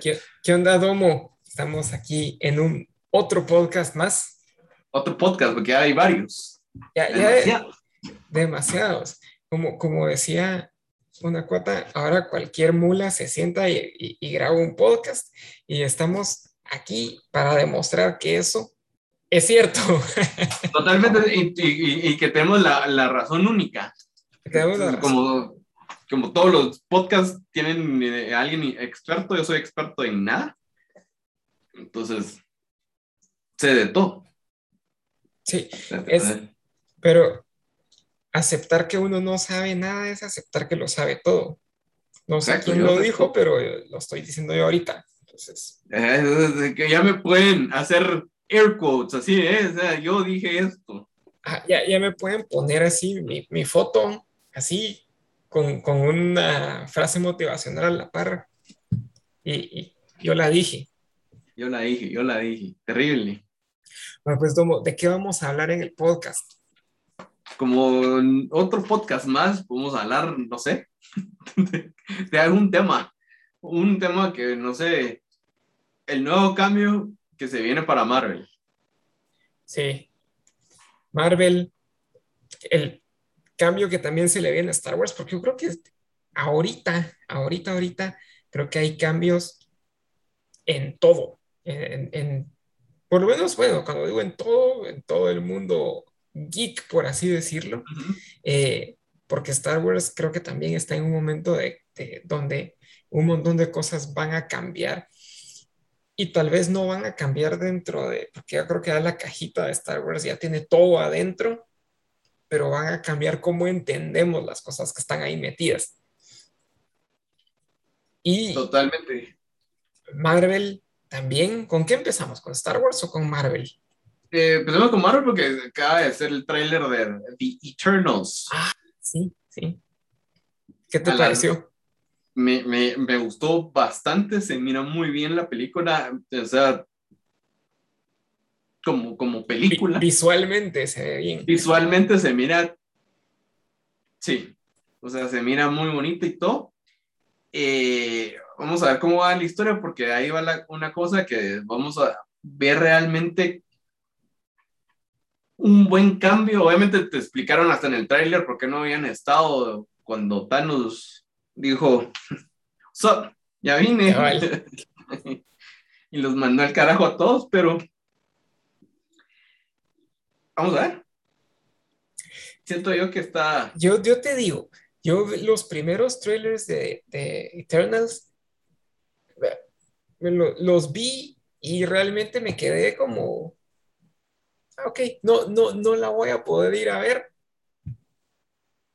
¿Qué, ¿Qué, onda, Domo? Estamos aquí en un otro podcast más. Otro podcast, porque hay varios. Ya, demasiados. demasiados. Como, como decía una cuota, ahora cualquier mula se sienta y, y, graba un podcast y estamos aquí para demostrar que eso es cierto. Totalmente, y, y que tenemos la, la razón única. Tenemos la razón. Como como todos los podcasts tienen eh, alguien experto, yo soy experto en nada. Entonces, sé de todo. Sí, pero aceptar que uno no sabe nada es aceptar que lo sabe todo. No sé quién lo dijo, pero lo estoy diciendo yo ahorita. Entonces. que ya me pueden hacer air quotes, así, ¿eh? O sea, yo dije esto. Ah, ya, ya me pueden poner así mi, mi foto, así, con, con una frase motivacional a la par. Y, yo la dije. Yo la dije, yo la dije. Terrible. Bueno, pues, ¿de qué vamos a hablar en el podcast? Como otro podcast más, podemos hablar, no sé, de, algún tema. Un tema que, no sé, el nuevo cambio que se viene para Marvel. Sí. Marvel, el cambio que también se le viene a Star Wars, porque yo creo que ahorita, ahorita, ahorita, creo que hay cambios en todo, en, por lo menos, bueno, cuando digo en todo, en todo el mundo geek, por así decirlo, eh, porque Star Wars creo que también está en un momento de, donde un montón de cosas van a cambiar y tal vez no van a cambiar dentro de, porque yo creo que ya la cajita de Star Wars ya tiene todo adentro pero van a cambiar cómo entendemos las cosas que están ahí metidas. Y Totalmente. Marvel también. ¿Con qué empezamos? ¿Con Star Wars o con Marvel? Eh, empezamos con Marvel porque acaba de ser el tráiler de The Eternals. Ah, sí, sí. ¿Qué te pareció? Me, me, me, gustó bastante, se mira muy bien la película, o sea, como, como película. Visualmente se ve bien. Visualmente se mira, sí, o sea, se mira muy bonito y todo. Eh, vamos a ver cómo va la historia, porque ahí va la, una cosa que vamos a ver realmente un buen cambio. Obviamente te explicaron hasta en el tráiler por qué no habían estado cuando Thanos dijo, so, ya vine. y los mandó al carajo a todos, pero Vamos a ver. Siento yo que está. Yo, yo te digo, yo los primeros trailers de, de Eternals los vi y realmente me quedé como. Ah, ok, no, no, no la voy a poder ir a ver.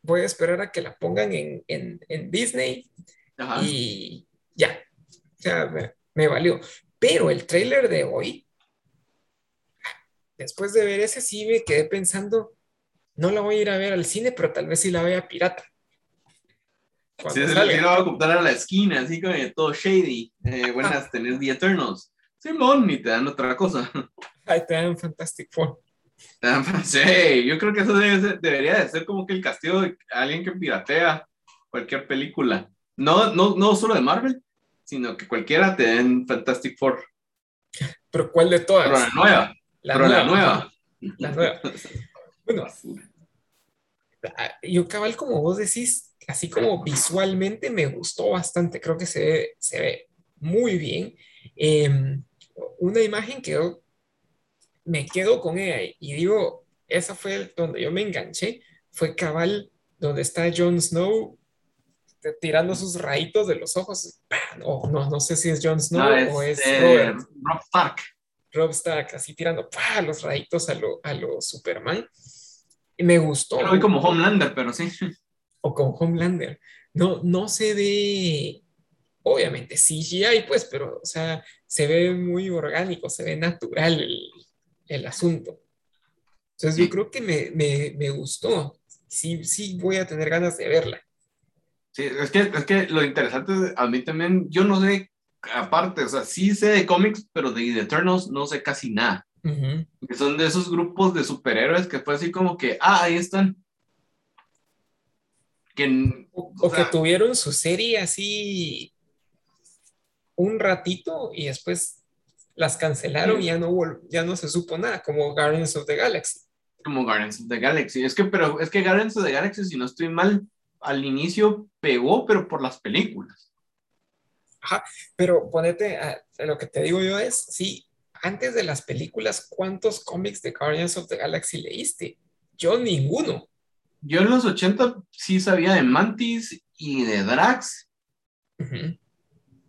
Voy a esperar a que la pongan en, en, Disney y ya. O sea, me, me valió. Pero el trailer de hoy después de ver ese sí me quedé pensando, no la voy a ir a ver al cine, pero tal vez sí la vea pirata. Sí, se le va a comprar a la esquina, así como todo shady. Eh, buenas, tener The Eternals. Simón, y te dan otra cosa. Ay, te dan Fantastic Four. Sí, yo creo que eso debería de ser como que el castigo de alguien que piratea cualquier película. No, no, no solo de Marvel, sino que cualquiera te den Fantastic Four. ¿Pero cuál de todas? Pero la nueva. La Pero nueva, la nueva. La nueva. Bueno, ah, yo cabal, como vos decís, así como visualmente me gustó bastante, creo que se ve, se ve muy bien. Em, una imagen que yo me quedo con ella y digo, esa fue donde yo me enganché, fue cabal donde está Jon Snow tirando sus rayitos de los ojos. No, no, no sé si es Jon Snow o es, eh, Rob Stark. Rob Stark así tirando los rayitos a lo, a lo Superman. Y me gustó. Pero como Homelander, pero sí. O con Homelander. No, no se ve, obviamente, CGI, pues, pero, o sea, se ve muy orgánico, se ve natural el, el asunto. Entonces, yo creo que me, me, me, gustó. Sí, sí, voy a tener ganas de verla. Sí, es que, es que lo interesante, a mí también, yo no sé aparte, o sea, sí sé de cómics, pero de The Eternals no sé casi nada. son de esos grupos de superhéroes que fue así como que, ah, ahí están. Que, o, que tuvieron su serie así un ratito y después las cancelaron y ya no, ya no se supo nada, como Guardians of the Galaxy. Como Guardians of the Galaxy. Es que, pero es que Guardians of the Galaxy, si no estoy mal, al inicio pegó, pero por las películas. Ajá, pero ponete, a, lo que te digo yo es, sí, antes de las películas, ¿cuántos cómics de Guardians of the Galaxy leíste? Yo ninguno. Yo en los 80 sí sabía de Mantis y de Drax.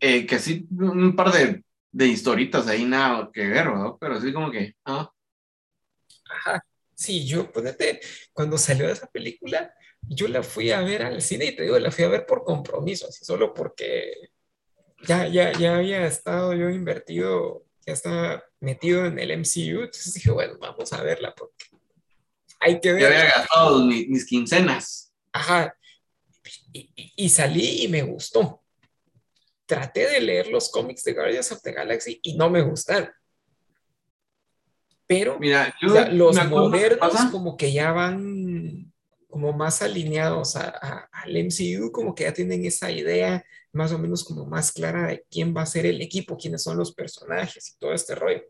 Eh, que sí, un par de, de historitas ahí, nada que ver, ¿no? Pero sí como que... Ah. Ajá. Sí, yo, ponete, cuando salió esa película, yo la fui a ver al cine y te digo, la fui a ver por compromiso, así solo porque ya, ya, ya había estado yo invertido, ya estaba metido en el MCU, entonces dije, bueno, vamos a verla porque hay que ver. Ya había gastado mis, quincenas. Ajá, y, y, salí y me gustó. Traté de leer los cómics de Guardians of the Galaxy y no me gustaron. Pero Mira, los modernos como que ya van como más alineados a, al MCU, como que ya tienen esa idea más o menos como más clara de quién va a ser el equipo, quiénes son los personajes y todo este rollo.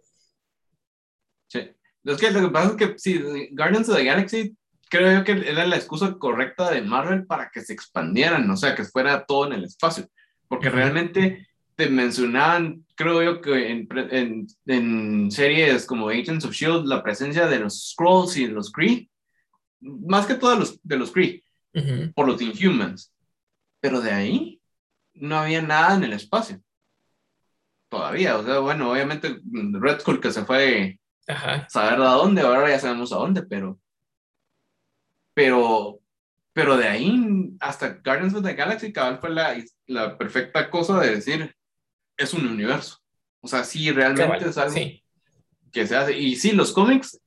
Sí. Es que lo que pasa es que sí, Guardians of the Galaxy creo yo que era la excusa correcta de Marvel para que se expandieran, o sea, que fuera todo en el espacio, porque realmente te mencionaban, creo yo que en, en, en, series como Agents of Shield, la presencia de los Scrolls y los Kree, más que todos los de los Kree, por los Inhumans, pero de ahí no había nada en el espacio. Todavía, o sea, bueno, obviamente Red Skull que se fue a saber a dónde, ahora ya sabemos a dónde, pero, pero, pero de ahí hasta Guardians of the Galaxy, cabal fue la, la perfecta cosa de decir, es un universo. O sea, sí, realmente es algo que se hace. Y sí, los cómics.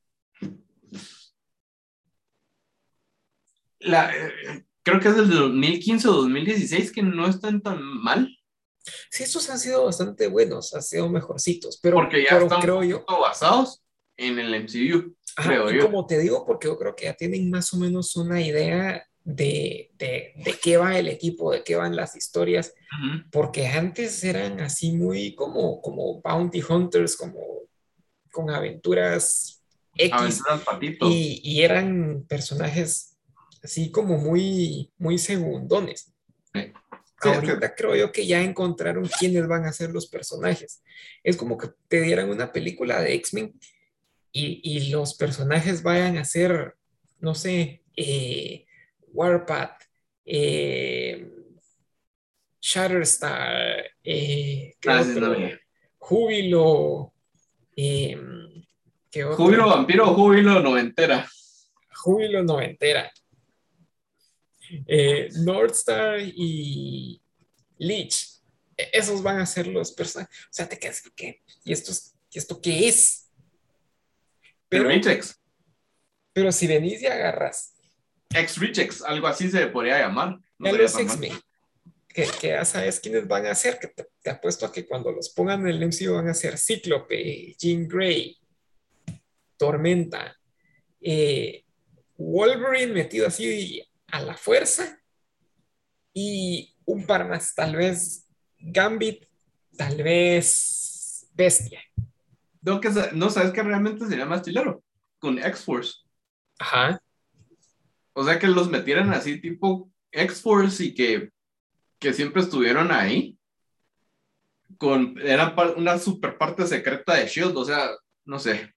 La, eh, creo que es del 2015 o 2016 que no están tan mal. Sí, estos han sido bastante buenos, han sido mejorcitos, pero, porque ya están creo yo, basados en el MCU, creo yo. Como te digo, porque yo creo que ya tienen más o menos una idea de, de, de, qué va el equipo, de qué van las historias, porque antes eran así muy como, como bounty hunters, como con aventuras X, y, y, eran personajes así como muy, muy segundones. Ahorita creo yo que ya encontraron quiénes van a ser los personajes. Es como que te dieran una película de X-Men y, y, los personajes vayan a ser, no sé, eh, Warpath, eh, Shatterstar, eh, ah, Júbilo, eh, Júbilo vampiro o júbilo noventera. Júbilo noventera. Eh, Northstar y Leech, e-, esos van a ser los personajes. O sea, te quedas, ¿qué? ¿Y esto, ¿y esto qué es? Pero, pero si venís y agarras Ex Rejects, algo así se podría llamar. No los X-Men. Que, que, ya sabes quiénes van a ser, que te, apuesto a que cuando los pongan en el MCU van a ser Cíclope, Jean Grey, Tormenta, eh, Wolverine metido así a la fuerza y un par más, tal vez Gambit, tal vez Bestia. No, que, no sabes que realmente sería más chilero con X-Force. Ajá. O sea, que los metieran así tipo X-Force y que, que siempre estuvieron ahí. Con, era una super parte secreta de Shield, o sea, no sé.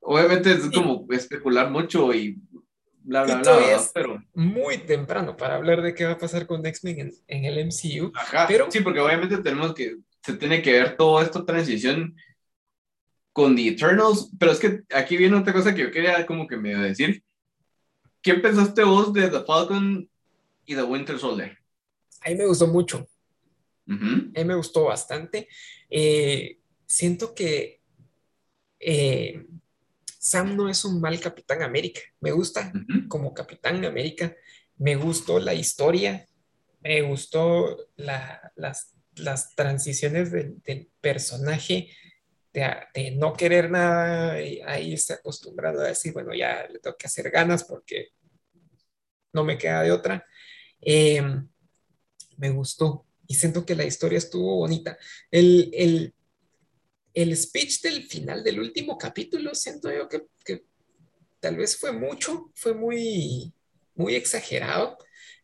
Obviamente es como especular mucho y bla, bla, bla, pero... Muy temprano para hablar de qué va a pasar con X-Men en, el MCU. Ajá, pero... sí, porque obviamente tenemos que, se tiene que ver toda esta transición con The Eternals, pero es que aquí viene otra cosa que yo quería como que me decir, ¿Qué pensaste vos de The Falcon y The Winter Soldier? A mí me gustó mucho. A mí me gustó bastante. Eh, siento que eh, Sam no es un mal Capitán América. Me gusta como Capitán América. Me gustó la historia. Me gustó las, las, transiciones del, personaje. De, no querer nada, ahí está acostumbrado a decir, bueno, ya le tengo que hacer ganas porque no me queda de otra. Eh, me gustó. y siento que la historia estuvo bonita. El, el, el speech del final del último capítulo, siento yo que, que tal vez fue mucho, fue muy, muy exagerado,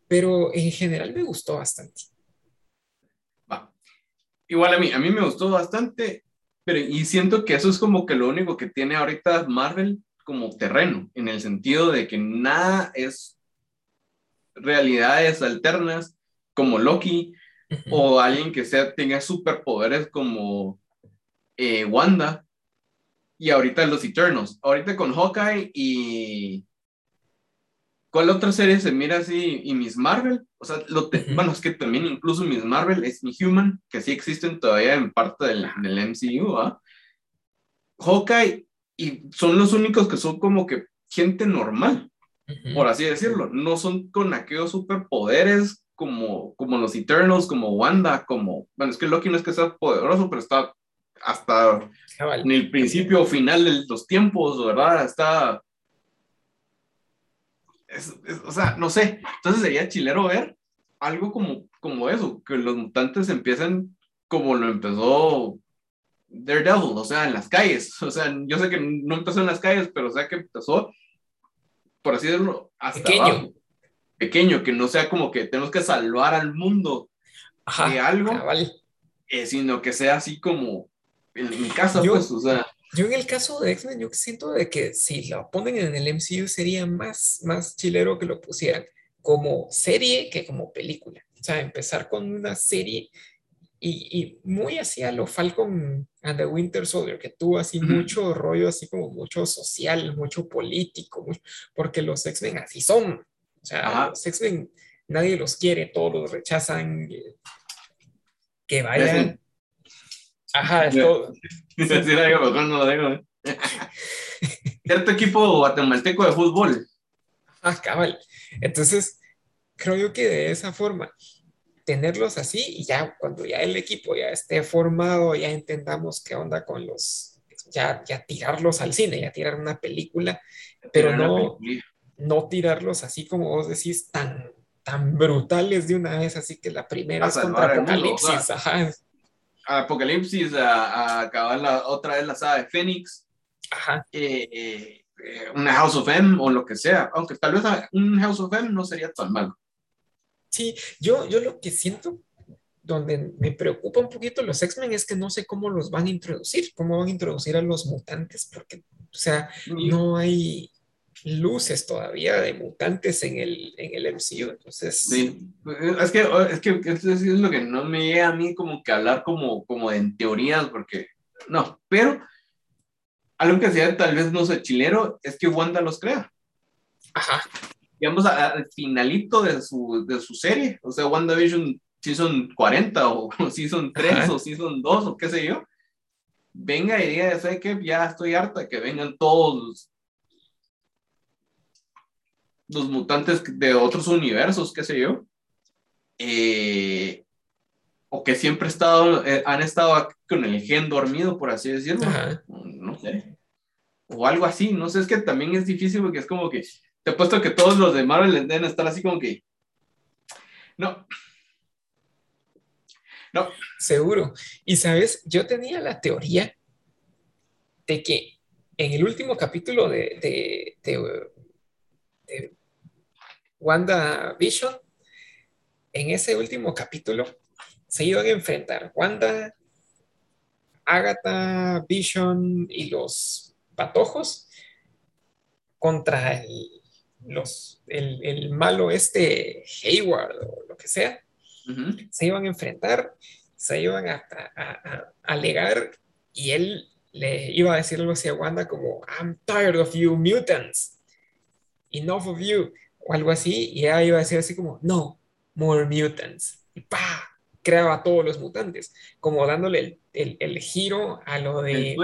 pero en general me gustó bastante. Igual a mí, a mí me gustó bastante, pero y siento que eso es como que lo único que tiene ahorita Marvel como terreno, en el sentido de que nada es realidades alternas como Loki o alguien que sea, tenga superpoderes como eh, Wanda y ahorita los Eternals. Ahorita con Hawkeye y ¿Cuál otra serie se mira así? Y Miss Marvel, o sea, lo bueno, es que también incluso Miss Marvel es mi Human, que sí existen todavía en parte del, del MCU, ¿ah? Hawkeye, y son los únicos que son como que gente normal, por así decirlo. No son con aquellos superpoderes como, como los Eternals, como Wanda, como, bueno, es que Loki no es que sea poderoso, pero está hasta en el principio o final de los tiempos, ¿verdad? Está o sea, no sé. Entonces sería chilero ver algo como, como eso, que los mutantes empiecen como lo empezó Daredevil, o sea, en las calles. O sea, yo sé que no empezó en las calles, pero o sea que empezó, por así decirlo, hasta pequeño. Pequeño, que no sea como que tenemos que salvar al mundo de algo, eh, sino que sea así como en mi casa, pues, o sea. Yo en el caso de X-Men, yo siento de que si lo ponen en el MCU sería más, más chilero que lo pusieran como serie que como película. O sea, empezar con una serie y, y muy hacia lo Falcon and the Winter Soldier, que tuvo así mucho rollo, así como mucho social, mucho político, porque los X-Men así son. O sea, los X-Men nadie los quiere, todos los rechazan. Eh, que vayan. Ajá, es todo. mejor no lo dejo. Cierto equipo guatemalteco de fútbol. Ah, cabal. Entonces, creo yo que de esa forma, tenerlos así y ya cuando ya el equipo ya esté formado, ya entendamos qué onda con los, ya, ya tirarlos al cine, ya tirar una película, pero no, no tirarlos así como vos decís, tan, tan brutales de una vez, así que la primera es contra Apocalipsis, ajá, Apocalipsis, a, acabar la, otra vez la saga de Fénix, eh, eh, una House of M o lo que sea, aunque tal vez un House of M no sería tan malo. Sí, yo, yo lo que siento, donde me preocupa un poquito los X-Men es que no sé cómo los van a introducir, cómo van a introducir a los mutantes, porque, o sea, no hay, luces todavía de mutantes en el, en el MCU. Entonces. Sí, es que, es que es lo que no me llega a mí como que hablar como, como en teorías, porque no, pero algo que sea tal vez no sé chilero es que Wanda los crea. Ajá. Digamos al finalito de su, de su serie, o sea, WandaVision Season 40 o Season 3 o Season 2 o qué sé yo. Venga y diga, ¿sabes qué? Ya estoy harta que vengan todos los mutantes de otros universos, qué sé yo, eh, o que siempre estado, eh, han estado con el gen dormido, por así decirlo, no sé, o algo así, no sé, es que también es difícil porque es como que, te he puesto que todos los de Marvel deben estar así como que, no, no. Seguro. Y sabes, yo tenía la teoría de que en el último capítulo de, de Wanda Vision, en ese último capítulo se iban a enfrentar Wanda, Agatha, Vision y los patojos contra el, los, el, malo este Hayward o lo que sea. Se iban a enfrentar, se iban a, a, alegar y él le iba a decir algo así a Wanda como I'm tired of you mutants. Enough of you o algo así, y ella iba a decir así como, no, more mutants, y pa, creaba a todos los mutantes, como dándole el, el, giro a lo de...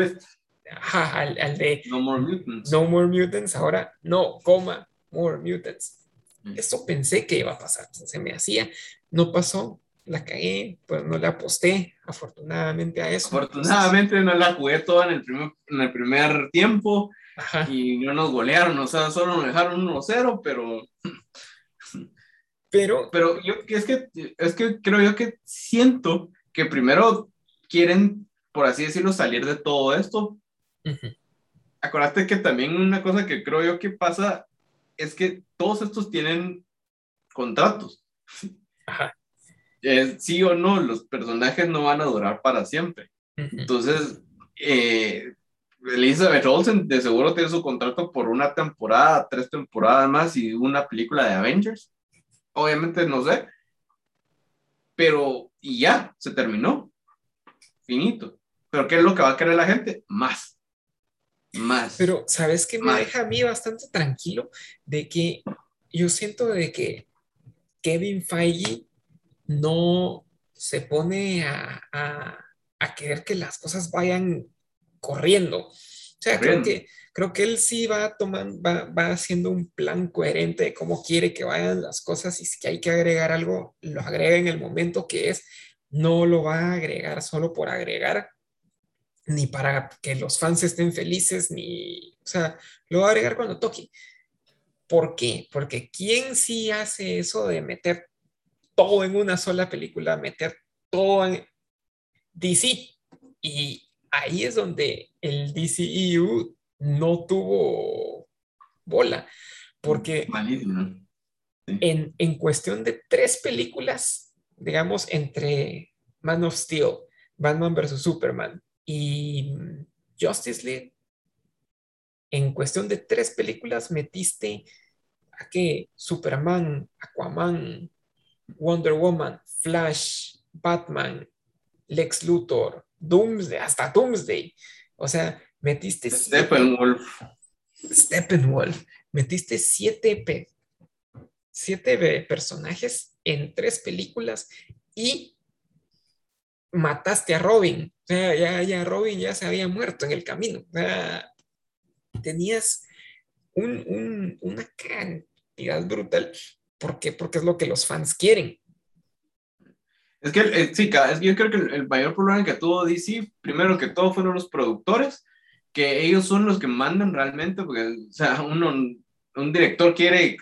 Ajá, al, de... No more mutants. No more mutants, ahora no, coma, more mutants. Mm. Eso pensé que iba a pasar, se me hacía, no pasó, la cagué, pues no la aposté, afortunadamente a eso. Afortunadamente no la jugué toda en el primer, en el primer tiempo, y no nos golearon, o sea, solo nos dejaron 1-0, pero Pero, pero yo, es, que, es que creo yo que siento que primero quieren, por así decirlo, salir de todo esto. Acuérdate que también una cosa que creo yo que pasa es que todos estos tienen contratos. Ajá. sí o no, los personajes no van a durar para siempre. Entonces, eh, Elizabeth Olsen de seguro tiene su contrato por una temporada, tres temporadas más y una película de Avengers. Obviamente no sé. Pero, y ya, se terminó. Finito. Pero ¿qué es lo que va a querer la gente? Más. Más. Pero, ¿sabes qué me deja a mí bastante tranquilo? De que yo siento de que Kevin Feige no se pone a, a querer que las cosas vayan corriendo. O sea, creo que, creo que él sí va, tomando, va, va haciendo un plan coherente de cómo quiere que vayan las cosas y si hay que agregar algo, lo agrega en el momento que es. No lo va a agregar solo por agregar, ni para que los fans estén felices, ni, o sea, lo va a agregar cuando toque. ¿Por qué? Porque ¿quién sí hace eso de meter todo en una sola película, meter todo en DC? Y ahí es donde el DCEU no tuvo bola, porque en, en cuestión de tres películas, digamos, entre Man of Steel, Batman vs. Superman y Justice League, en cuestión de tres películas metiste a que Superman, Aquaman, Wonder Woman, Flash, Batman, Lex Luthor, Doomsday, hasta Doomsday. O sea, metiste... Steppenwolf. Steppenwolf. Metiste siete, siete personajes en tres películas y mataste a Robin. O sea, ya, ya Robin ya se había muerto en el camino. O sea, tenías una cantidad brutal. ¿Por qué? Porque es lo que los fans quieren. Es que, eh, sí, yo creo que el, mayor problema que tuvo DC, primero que todo, fueron los productores, que ellos son los que mandan realmente, porque, o sea, uno, un director quiere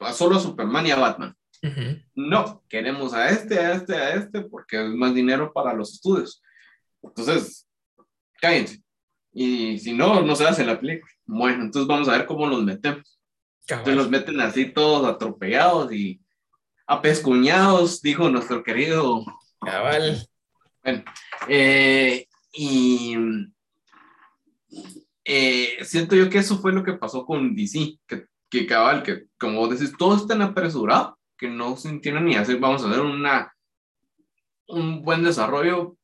a solo a Superman y a Batman. No, queremos a este, a este, a este, porque es más dinero para los estudios. Entonces, cállense. Y si no, no se hace la película. Bueno, entonces vamos a ver cómo los metemos. Entonces los meten así todos atropellados y apescuñados, dijo nuestro querido Cabal. Bueno, eh, y eh, siento yo que eso fue lo que pasó con DC, que, que cabal, que como decís, todo es tan apresurado que no se entiende ni hacer, vamos a hacer una, un buen desarrollo.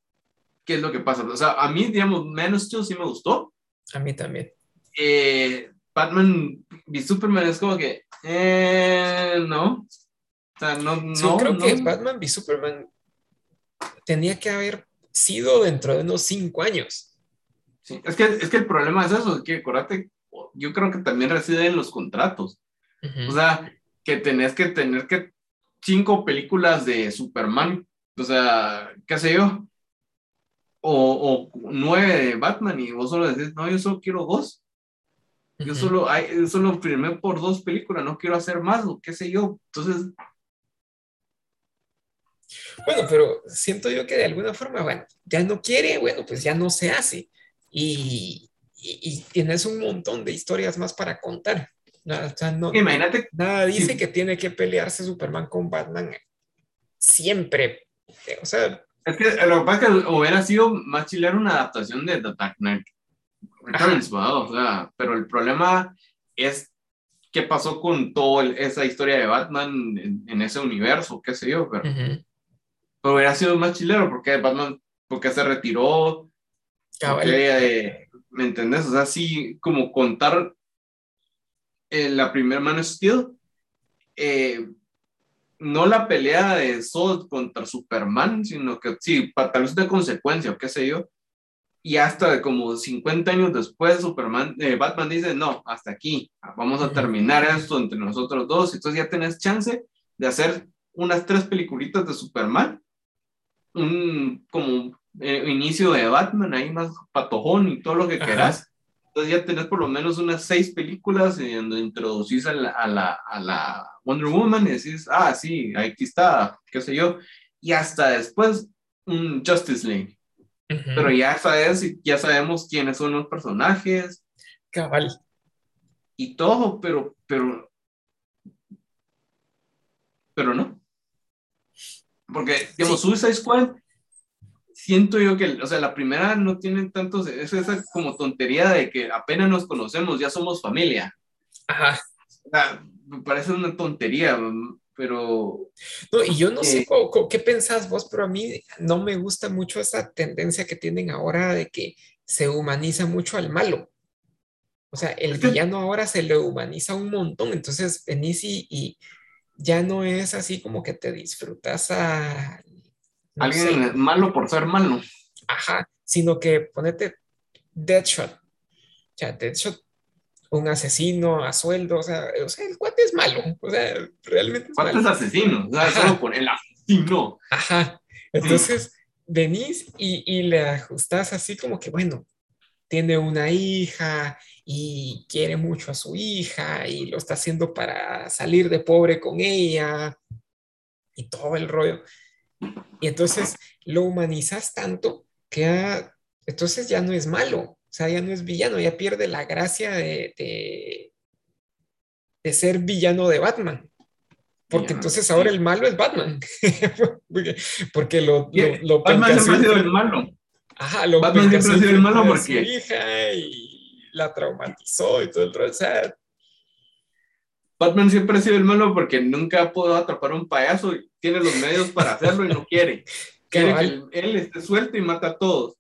¿Qué es lo que pasa? O sea, a mí, digamos, menos Steel sí me gustó. A mí también. Eh, Batman y Superman es como que, no, no, creo que Batman v Superman tenía que haber sido dentro de unos cinco años. Sí, es que, es que el problema es eso, es que acuérdate, yo creo que también reside en los contratos. O sea, que tenés que tener que cinco películas de Superman, o sea, qué sé yo, o, o nueve de Batman y vos solo decís, no, yo solo quiero dos. Yo solo, hay, solo firmé por dos películas, no quiero hacer más, o qué sé yo. Entonces, bueno, pero siento yo que de alguna forma, bueno, ya no quiere, bueno, pues ya no se hace. Y, y, tienes un montón de historias más para contar. O sea, no, Imagínate. Nada dice que tiene que pelearse Superman con Batman siempre. O sea. Es que lo que pasa es que hubiera sido más chileno una adaptación de The Dark Knight Returns, o sea, pero el problema es qué pasó con toda esa historia de Batman en, ese universo, qué sé yo, pero pero hubiera sido más chilero porque Batman, porque se retiró, porque, ¿me entendés? O sea, sí, como contar eh, la primera Man of Steel, eh, no la pelea de Zod contra Superman, sino que sí, para tal vez de consecuencia o qué sé yo, y hasta como 50 años después Superman, eh, Batman dice, no, hasta aquí, vamos a terminar esto entre nosotros dos, entonces ya tenés chance de hacer unas tres peliculitas de Superman un como eh, inicio de Batman, ahí más patojón y todo lo que quieras. Entonces ya tenés por lo menos unas seis películas en donde introducís a la, a la, a la Wonder Woman y decís, ah, sí, aquí está, qué sé yo. Y hasta después un Justice League. Pero ya sabes, ya sabemos quiénes son los personajes. Cabal. Y todo, pero, pero, pero no. Porque, digamos, Suicide Squad siento yo que, o sea, la primera no tiene tantos, es esa como tontería de que apenas nos conocemos, ya somos familia. Ajá. O sea, me parece una tontería, pero... No, y yo no sé eh, qué pensás vos, pero a mí no me gusta mucho esa tendencia que tienen ahora de que se humaniza mucho al malo. O sea, el villano ahora se le humaniza un montón, entonces venís y, y ya no es así como que te disfrutas a Alguien malo por ser malo. Ajá, sino que ponete Deadshot. O sea, Deadshot, un asesino a sueldo, o sea, o sea, el cuate es malo, o sea, realmente es ¿Cuántos asesinos? O sea, solo por el asesino. Ajá, entonces venís y, y le ajustás así como que, bueno, tiene una hija y quiere mucho a su hija y lo está haciendo para salir de pobre con ella y todo el rollo. Y entonces lo humanizas tanto que entonces ya no es malo, o sea, ya no es villano, ya pierde la gracia de, de, ser villano de Batman. Porque entonces ahora el malo es Batman. porque, lo, lo, Batman siempre ha sido el malo. Ajá, lo Batman siempre ha sido el malo porque. Su hija y la traumatizó y todo el rollo. O sea, Batman siempre ha sido el malo porque nunca ha podido atrapar a un payaso y tiene los medios para hacerlo y no quiere. Quiere que él esté suelto y mata a todos.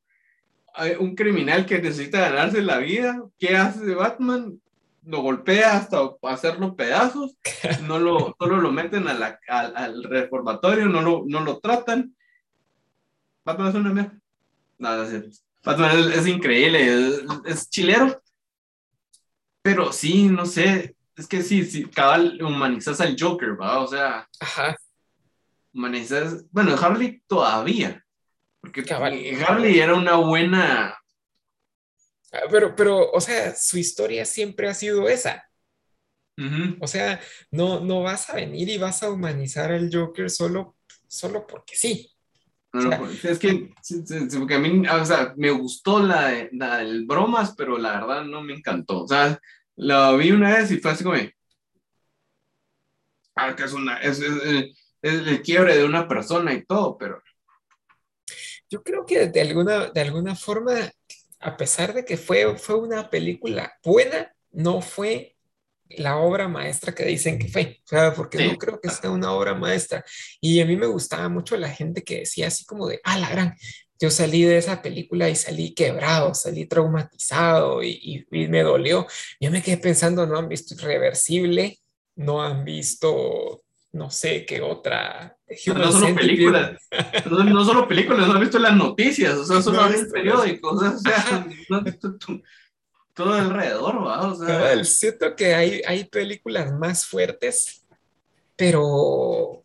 Hay un criminal que necesita ganarse la vida, ¿qué hace de Batman? Lo golpea hasta hacerlo pedazos, no lo, solo lo meten al, reformatorio, no lo, no lo tratan. Batman es una mierda. No, es Batman es, increíble, es chilero. Pero sí, no sé, es que sí, sí, cabal humanizas al Joker, ¿va? O sea, Ajá. humanizas, bueno, Harley todavía, porque Harley era una buena... Ah, pero, pero, o sea, su historia siempre ha sido esa. O sea, no, no vas a venir y vas a humanizar al Joker solo, solo porque sí. Es que, porque a mí, o sea, me gustó la, la del bromas, pero la verdad no me encantó. O sea, la vi una vez y fue así como, ah, que es una, es, el quiebre de una persona y todo, pero... Yo creo que de alguna, de alguna forma, a pesar de que fue, fue una película buena, no fue la obra maestra que dicen que fue, o sea, porque no creo que sea una obra maestra. Y a mí me gustaba mucho la gente que decía así como de, ah, la gran, yo salí de esa película y salí quebrado, salí traumatizado y, me dolió. Yo me quedé pensando, no han visto Irreversible, no han visto, no sé qué otra. No solo películas, no, solo películas, no han visto las noticias, o sea, solo han visto. periódicos, o sea, no han visto todo alrededor, ¿va? O sea, siento que hay, hay películas más fuertes, pero,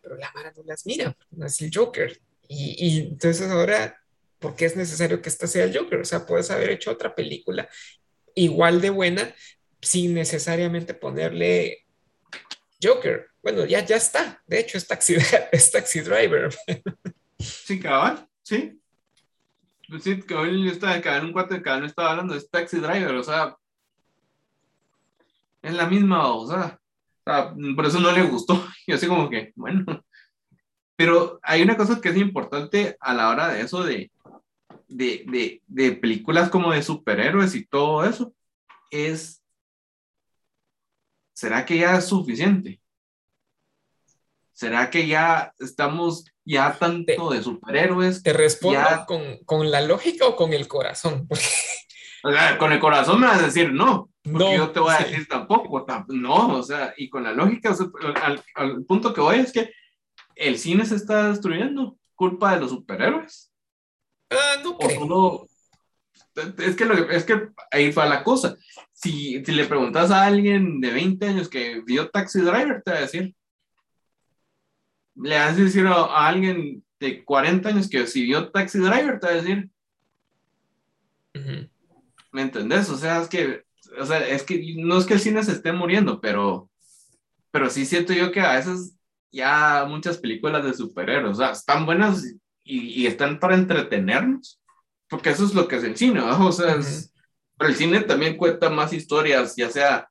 pero la Mara no las mira, no es el Joker. Y, entonces ahora, ¿por qué es necesario que esta sea el Joker? O sea, puedes haber hecho otra película igual de buena sin necesariamente ponerle Joker. Bueno, ya, ya está. De hecho, es Taxi, es taxi Driver. Sí, cabal, sí. Pues sí, cabal, yo estaba, cabal, un cuate cabal estaba hablando, es Taxi Driver, o sea, es la misma, o sea, o sea, por eso no le gustó. Y así como que, bueno, pero hay una cosa que es importante a la hora de eso, de, de, de, de películas como de superhéroes y todo eso, es, ¿será que ya es suficiente? ¿Será que ya estamos ya tanto de superhéroes? Te respondo con, con, la lógica o con el corazón. O sea, con el corazón me vas a decir no, porque no, yo te voy a decir tampoco, no, o sea, y con la lógica, al, al, punto que voy es que el cine se está destruyendo, culpa de los superhéroes. Ah, no creo. es, que es que ahí fue la cosa. Si, si le preguntas a alguien de 20 años que vio Taxi Driver, te va a decir. Le vas a decir a, alguien de 40 años que si vio Taxi Driver, te va a decir. ¿Me ¿Me entendés? O sea, es que, o sea, es que no es que el cine se esté muriendo, pero, pero sí siento yo que a veces ya muchas películas de superhéroes, o sea, están buenas y, y están para entretenernos, porque eso es lo que es el cine, ¿no? O sea, pero el cine también cuenta más historias, ya sea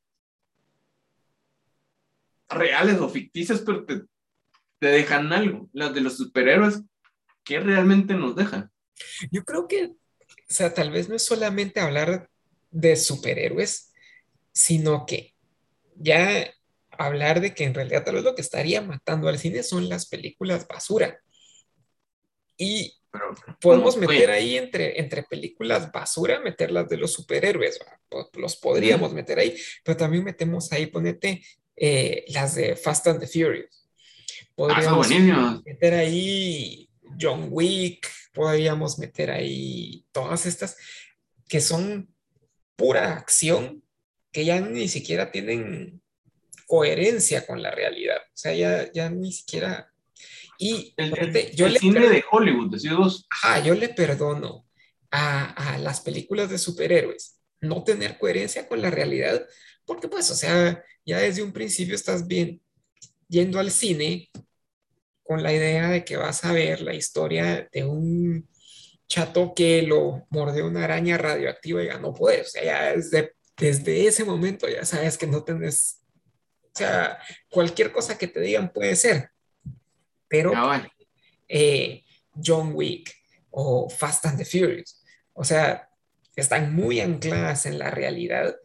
reales o ficticias, pero te, te dejan algo. Las de los superhéroes, ¿qué realmente nos dejan? Yo creo que, o sea, tal vez no es solamente hablar de superhéroes, sino que ya hablar de que en realidad tal vez lo que estaría matando al cine son las películas basura. Y podemos meter ahí entre, entre películas basura, meterlas de los superhéroes, los podríamos meter ahí, pero también metemos ahí, ponete eh, las de Fast and the Furious. Podríamos ah, meter ahí John Wick, podríamos meter ahí todas estas que son pura acción, que ya ni siquiera tienen coherencia con la realidad. O sea, ya, ya ni siquiera... Y el, yo le cine de Hollywood, decimos. Ah, yo le perdono a, a las películas de superhéroes no tener coherencia con la realidad, porque pues, o sea, ya desde un principio estás bien yendo al cine con la idea de que vas a ver la historia de un chato que lo mordió una araña radioactiva y ya no puedes. O sea, ya desde, desde ese momento ya sabes que no tenés, o sea, cualquier cosa que te digan puede ser, pero eh, John Wick o Fast and the Furious, o sea, están muy ancladas en la realidad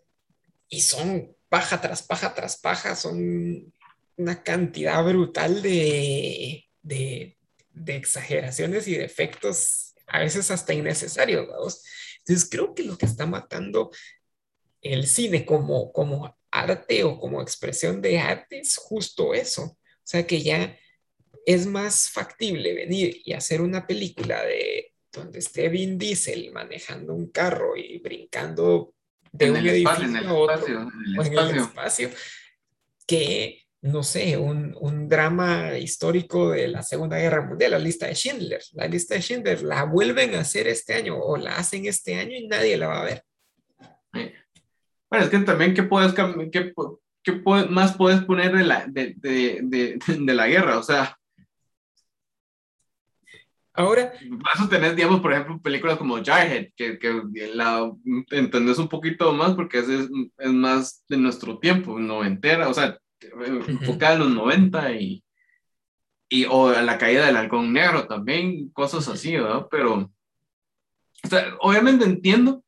y son paja tras paja tras paja, son una cantidad brutal de, de, de exageraciones y de efectos a veces hasta innecesario, ¿vamos? Entonces creo que lo que está matando el cine como, como arte o como expresión de arte es justo eso. O sea que ya es más factible venir y hacer una película de donde esté Vin Diesel manejando un carro y brincando de un edificio a otro en el espacio que no sé, un, un, drama histórico de la Segunda Guerra Mundial, la lista de Schindler. La lista de Schindler la vuelven a hacer este año o la hacen este año y nadie la va a ver. Bueno, es que también, ¿qué, puedes, qué, qué más puedes poner de la, de, de, de, de la guerra? O sea, Ahora. Vas a tener, digamos, por ejemplo, películas como Jarhead, que, que la entendés un poquito más porque es, es, más de nuestro tiempo, noventera, o sea, enfocada en los 90 y, y o a la caída del halcón negro también, cosas así, ¿verdad? Pero, o sea, obviamente entiendo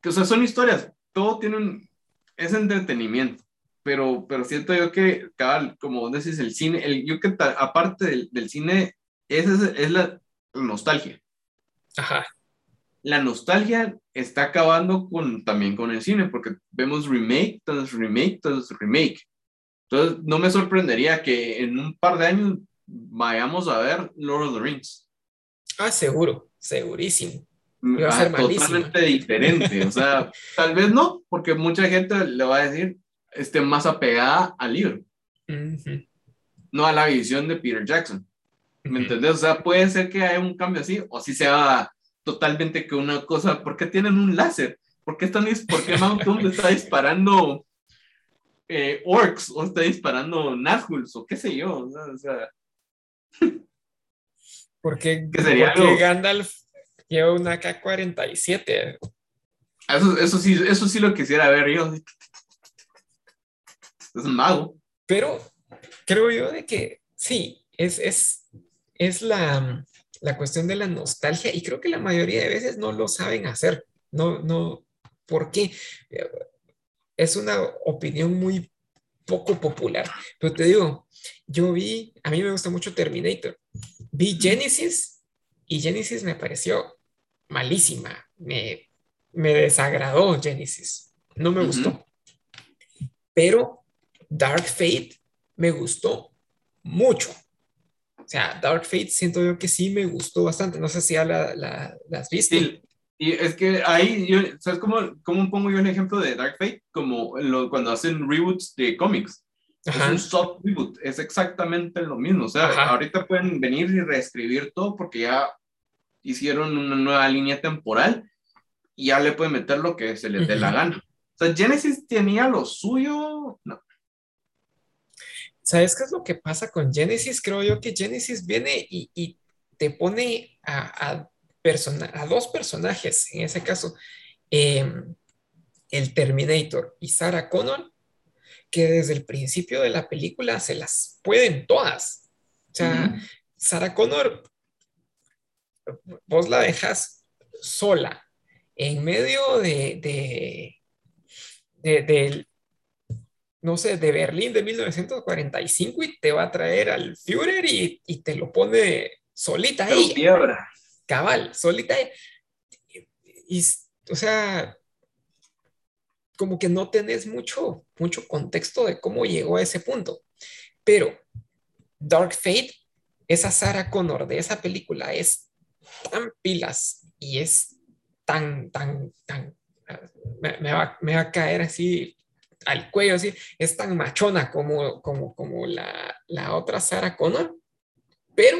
que, o sea, son historias, todo tiene un, es entretenimiento, pero, pero siento yo que, como decís, el cine, el, yo que aparte del, del cine, esa es, es la nostalgia. Ajá. La nostalgia está acabando con, también con el cine, porque vemos remake tras remake tras remake. Entonces, no me sorprendería que en un par de años vayamos a ver Lord of the Rings. Ah, seguro, segurísimo. Va a ser totalmente diferente. O sea, tal vez no, porque mucha gente le va a decir esté más apegada al libro, no a la visión de Peter Jackson. ¿Me entendés? O sea, puede ser que haya un cambio así, o si sea totalmente que una cosa, ¿por qué tienen un láser? ¿Por qué, están, por qué Mount está disparando eh, orcs o está disparando Nazguls o qué sé yo. O sea, porque, porque Gandalf lleva una K-47. Eso, eso, sí, eso sí lo quisiera ver yo. Es un mago. Pero creo yo de que sí, es, es, es la, la cuestión de la nostalgia y creo que la mayoría de veces no lo saben hacer. No, no, ¿por qué? Es una opinión muy poco popular, pero te digo, yo vi, a mí me gusta mucho Terminator, vi Genesis y Genesis me pareció malísima, me, me desagradó Genesis, no me gustó, pero Dark Fate me gustó mucho. O sea, Dark Fate siento yo que sí me gustó bastante. No sé si ya la, la, las viste. Y es que ahí, yo, ¿sabes cómo, cómo pongo yo un ejemplo de Dark Fate? Como lo, cuando hacen reboots de cómics. Es un soft reboot, es exactamente lo mismo. O sea, ahorita pueden venir y reescribir todo porque ya hicieron una nueva línea temporal y ya le pueden meter lo que se les dé la gana. O sea, Genesis tenía lo suyo, no. ¿Sabes qué es lo que pasa con Genesis? Creo yo que Genesis viene y, te pone a, a, a, dos personajes, en ese caso, em, el Terminator y Sarah Connor, que desde el principio de la película se las pueden todas. O sea, Sarah Connor, vos la dejas sola en medio de, de, no sé, de Berlín de 1945 y te va a traer al Führer y, te lo pone solita ahí. Cabal, solita. Y, o sea, como que no tenés mucho, mucho contexto de cómo llegó a ese punto. Pero Dark Fate, esa Sarah Connor de esa película es tan pilas y es tan, tan, tan, me, va, a caer así al cuello, así, es tan machona como, como, como la, la otra Sarah Connor, pero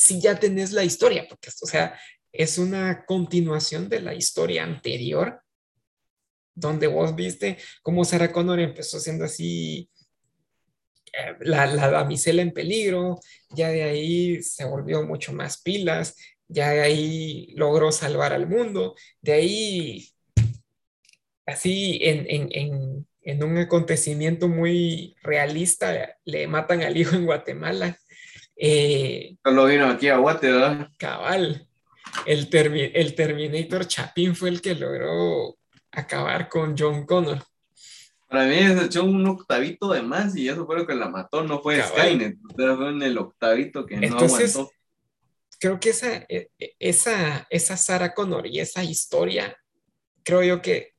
si ya tenés la historia, porque, o sea, es una continuación de la historia anterior donde vos viste cómo Sarah Connor empezó siendo así eh, la, la, damisela en peligro, ya de ahí se volvió mucho más pilas, ya de ahí logró salvar al mundo, de ahí, así en, en, en, en un acontecimiento muy realista, le matan al hijo en Guatemala. Eh, Solo vino aquí a Guatemala. Cabal. El, el Terminator Chapín fue el que logró acabar con John Connor. Para mí se echó un octavito de más y eso fue lo que la mató, no fue Skynet, fue en el octavito que no aguantó. Creo que esa, e, e, esa, esa Sarah Connor y esa historia, creo yo que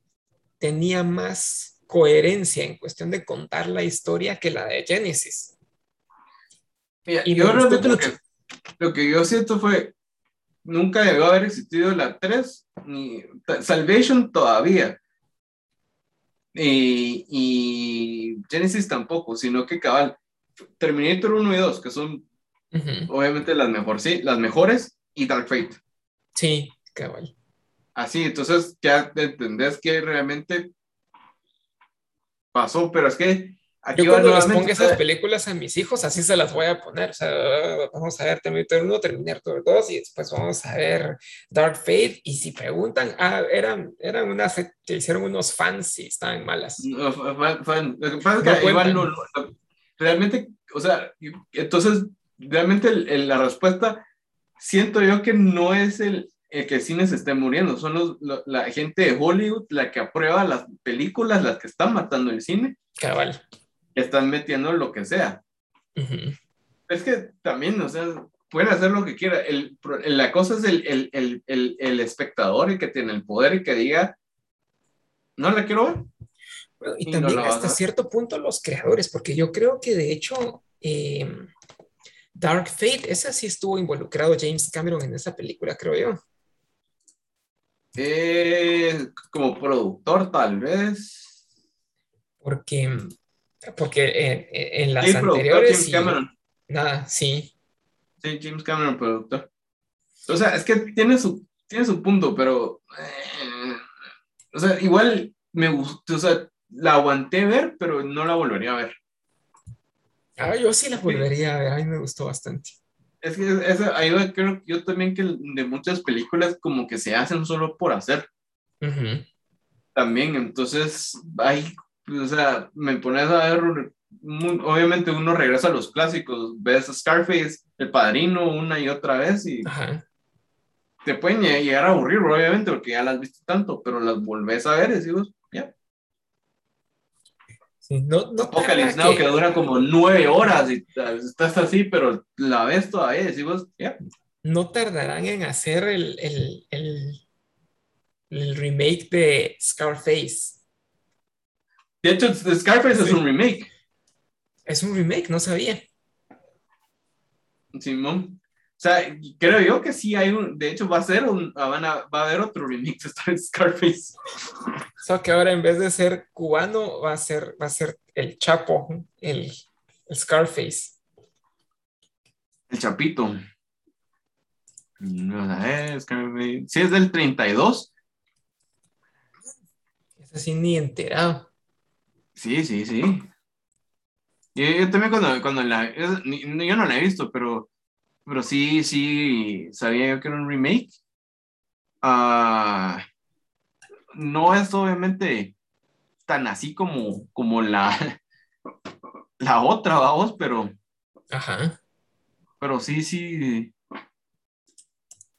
tenía más coherencia en cuestión de contar la historia que la de Genesis. Y yo realmente lo que, lo que yo siento fue, nunca debió haber existido la 3, ni Salvation todavía. Y, y, Genesis tampoco, sino que cabal, Terminator 1 y 2, que son obviamente las, mejor, sí, las mejores, y Dark Fate. Sí, cabal. Así, entonces ya entendés que realmente pasó, pero es que Aquí Yo cuando les ponga esas películas a mis hijos, así se las voy a poner. O sea, vamos a ver Terminator 1, Terminator 2 y después vamos a ver Dark Fate. Y si preguntan, ah, eran, eran unas que hicieron unos fans y estaban malas. No, fan, Lo que pasa es que igual realmente, o sea, entonces, realmente la respuesta, siento yo que no es el, el que el cine se esté muriendo, son los, la gente de Hollywood la que aprueba las películas, las que están matando el cine. Cabal están metiendo lo que sea. Es que también, o sea, pueden hacer lo que quieran. El, la cosa es el, el, el, el, espectador, el que tiene el poder y que diga, no la quiero ver. y, también hasta cierto punto los creadores, porque yo creo que de hecho eh, Dark Fate, esa sí estuvo involucrado James Cameron en esa película, creo yo. Eh, como productor, tal vez. Porque porque en, las anteriores. Cameron. Nada, sí. Sí, James Cameron, productor. O sea, es que tiene su, tiene su punto, pero. Eh, o sea, igual me gustó, o sea, la aguanté ver, pero no la volvería a ver. Ah, yo sí la volvería a ver, a mí me gustó bastante. Es que esa, ahí creo yo también que de muchas películas como que se hacen solo por hacer. También, entonces hay o sea, me pones a ver, obviamente uno regresa a los clásicos, ves Scarface, El Padrino una y otra vez y te pueden llegar a aburrir, obviamente, porque ya las viste tanto, pero las volvés a ver y digo, ya. Sí, no, no que... que... dura como nueve horas y estás así, pero la ves todavía y decimos, ya. No tardarán en hacer el, el, el, el remake de Scarface de hecho, Scarface es un remake. Es un remake, no sabía. Simón. O sea, creo yo que sí hay un, de hecho va a ser un, va a haber otro remake de Scarface. O sea, que ahora en vez de ser cubano va a ser, va a ser el Chapo, el, el Scarface. El Chapito. No, es Sí, es del 32. Es así ni enterado. Sí, sí, sí. Yo también cuando, cuando la... yo no la he visto, pero, pero sí, sí, sabía yo que era un remake. Ah, no es obviamente tan así como, como la, la otra, vamos, pero... Ajá. Pero sí, sí.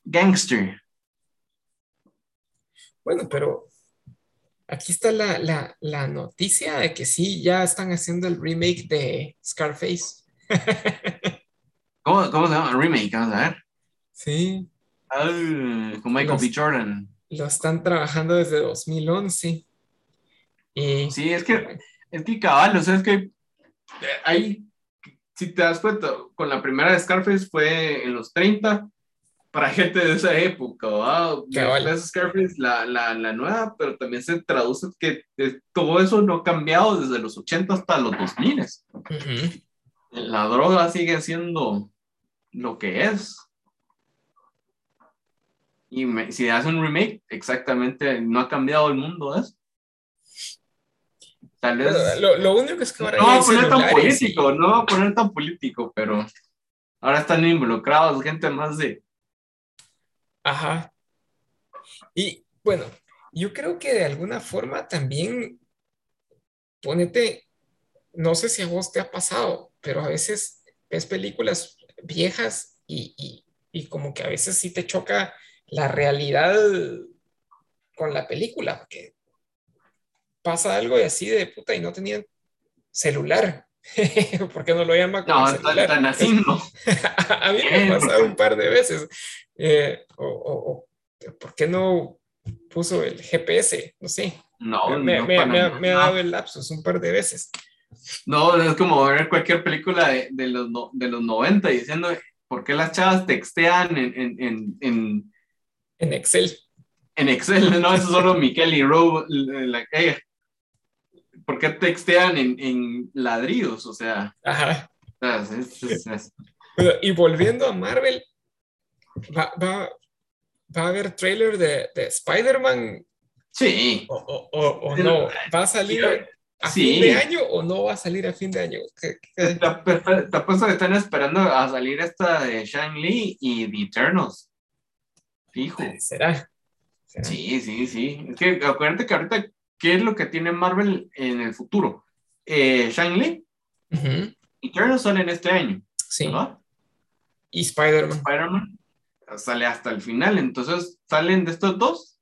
Gangster. Bueno, pero aquí está la, la, noticia de que sí, ya están haciendo el remake de Scarface. ¿Cómo, ¿Cómo, se llama? Remake, vamos a ver. Sí. Ah, con Michael B. Jordan. Lo están trabajando desde 2011. Y, sí, es que, es que cabal, o sea, es que eh, ahí, si te das cuenta, con la primera de Scarface fue en los 30, para gente de esa época, ¿va? Scarface, la, la, la, nueva, pero también se traduce que todo eso no ha cambiado desde los 80 hasta los 2000. La droga sigue siendo lo que es. Y si hace un remake, exactamente no ha cambiado el mundo, ¿es? Tal vez. Lo, lo, único es que ahora. No va a poner tan político, no va a poner tan político, pero ahora están involucrados gente más de Ajá. Y bueno, yo creo que de alguna forma también ponete, no sé si a vos te ha pasado, pero a veces ves películas viejas y, como que a veces sí te choca la realidad con la película, porque pasa algo y así de puta y no tenían celular. ¿Por qué no lo llama como no, celular? Tan así, no. a mí me ha pasado un par de veces. Eh, o, ¿por qué no puso el GPS? No sé. No, me, me, ha, dado el lapsus un par de veces. No, es como ver cualquier película de, de los, de los 90 diciendo por qué las chavas textean en, en, en, en Excel. En Excel, no, eso solo Miquel y Rob. La, ¿Por qué textean en, en ladridos? O sea. Ajá. y volviendo a Marvel, va, va, va a haber trailer de, de Spider-Man. Sí. O, o, o, no, ¿va a salir a fin de año o no va a salir a fin de año? ¿Qué, qué? Te, apuesto que están esperando a salir esta de Shang-Li y The Eternals. Fijo. ¿Será? Sí, sí, sí. Es que acuérdate que ahorita, ¿qué es lo que tiene Marvel en el futuro? Eh, Shang-Li, Eternals salen este año. Sí. Y Spider-Man. Spider-Man sale hasta el final. Entonces, salen de estos dos.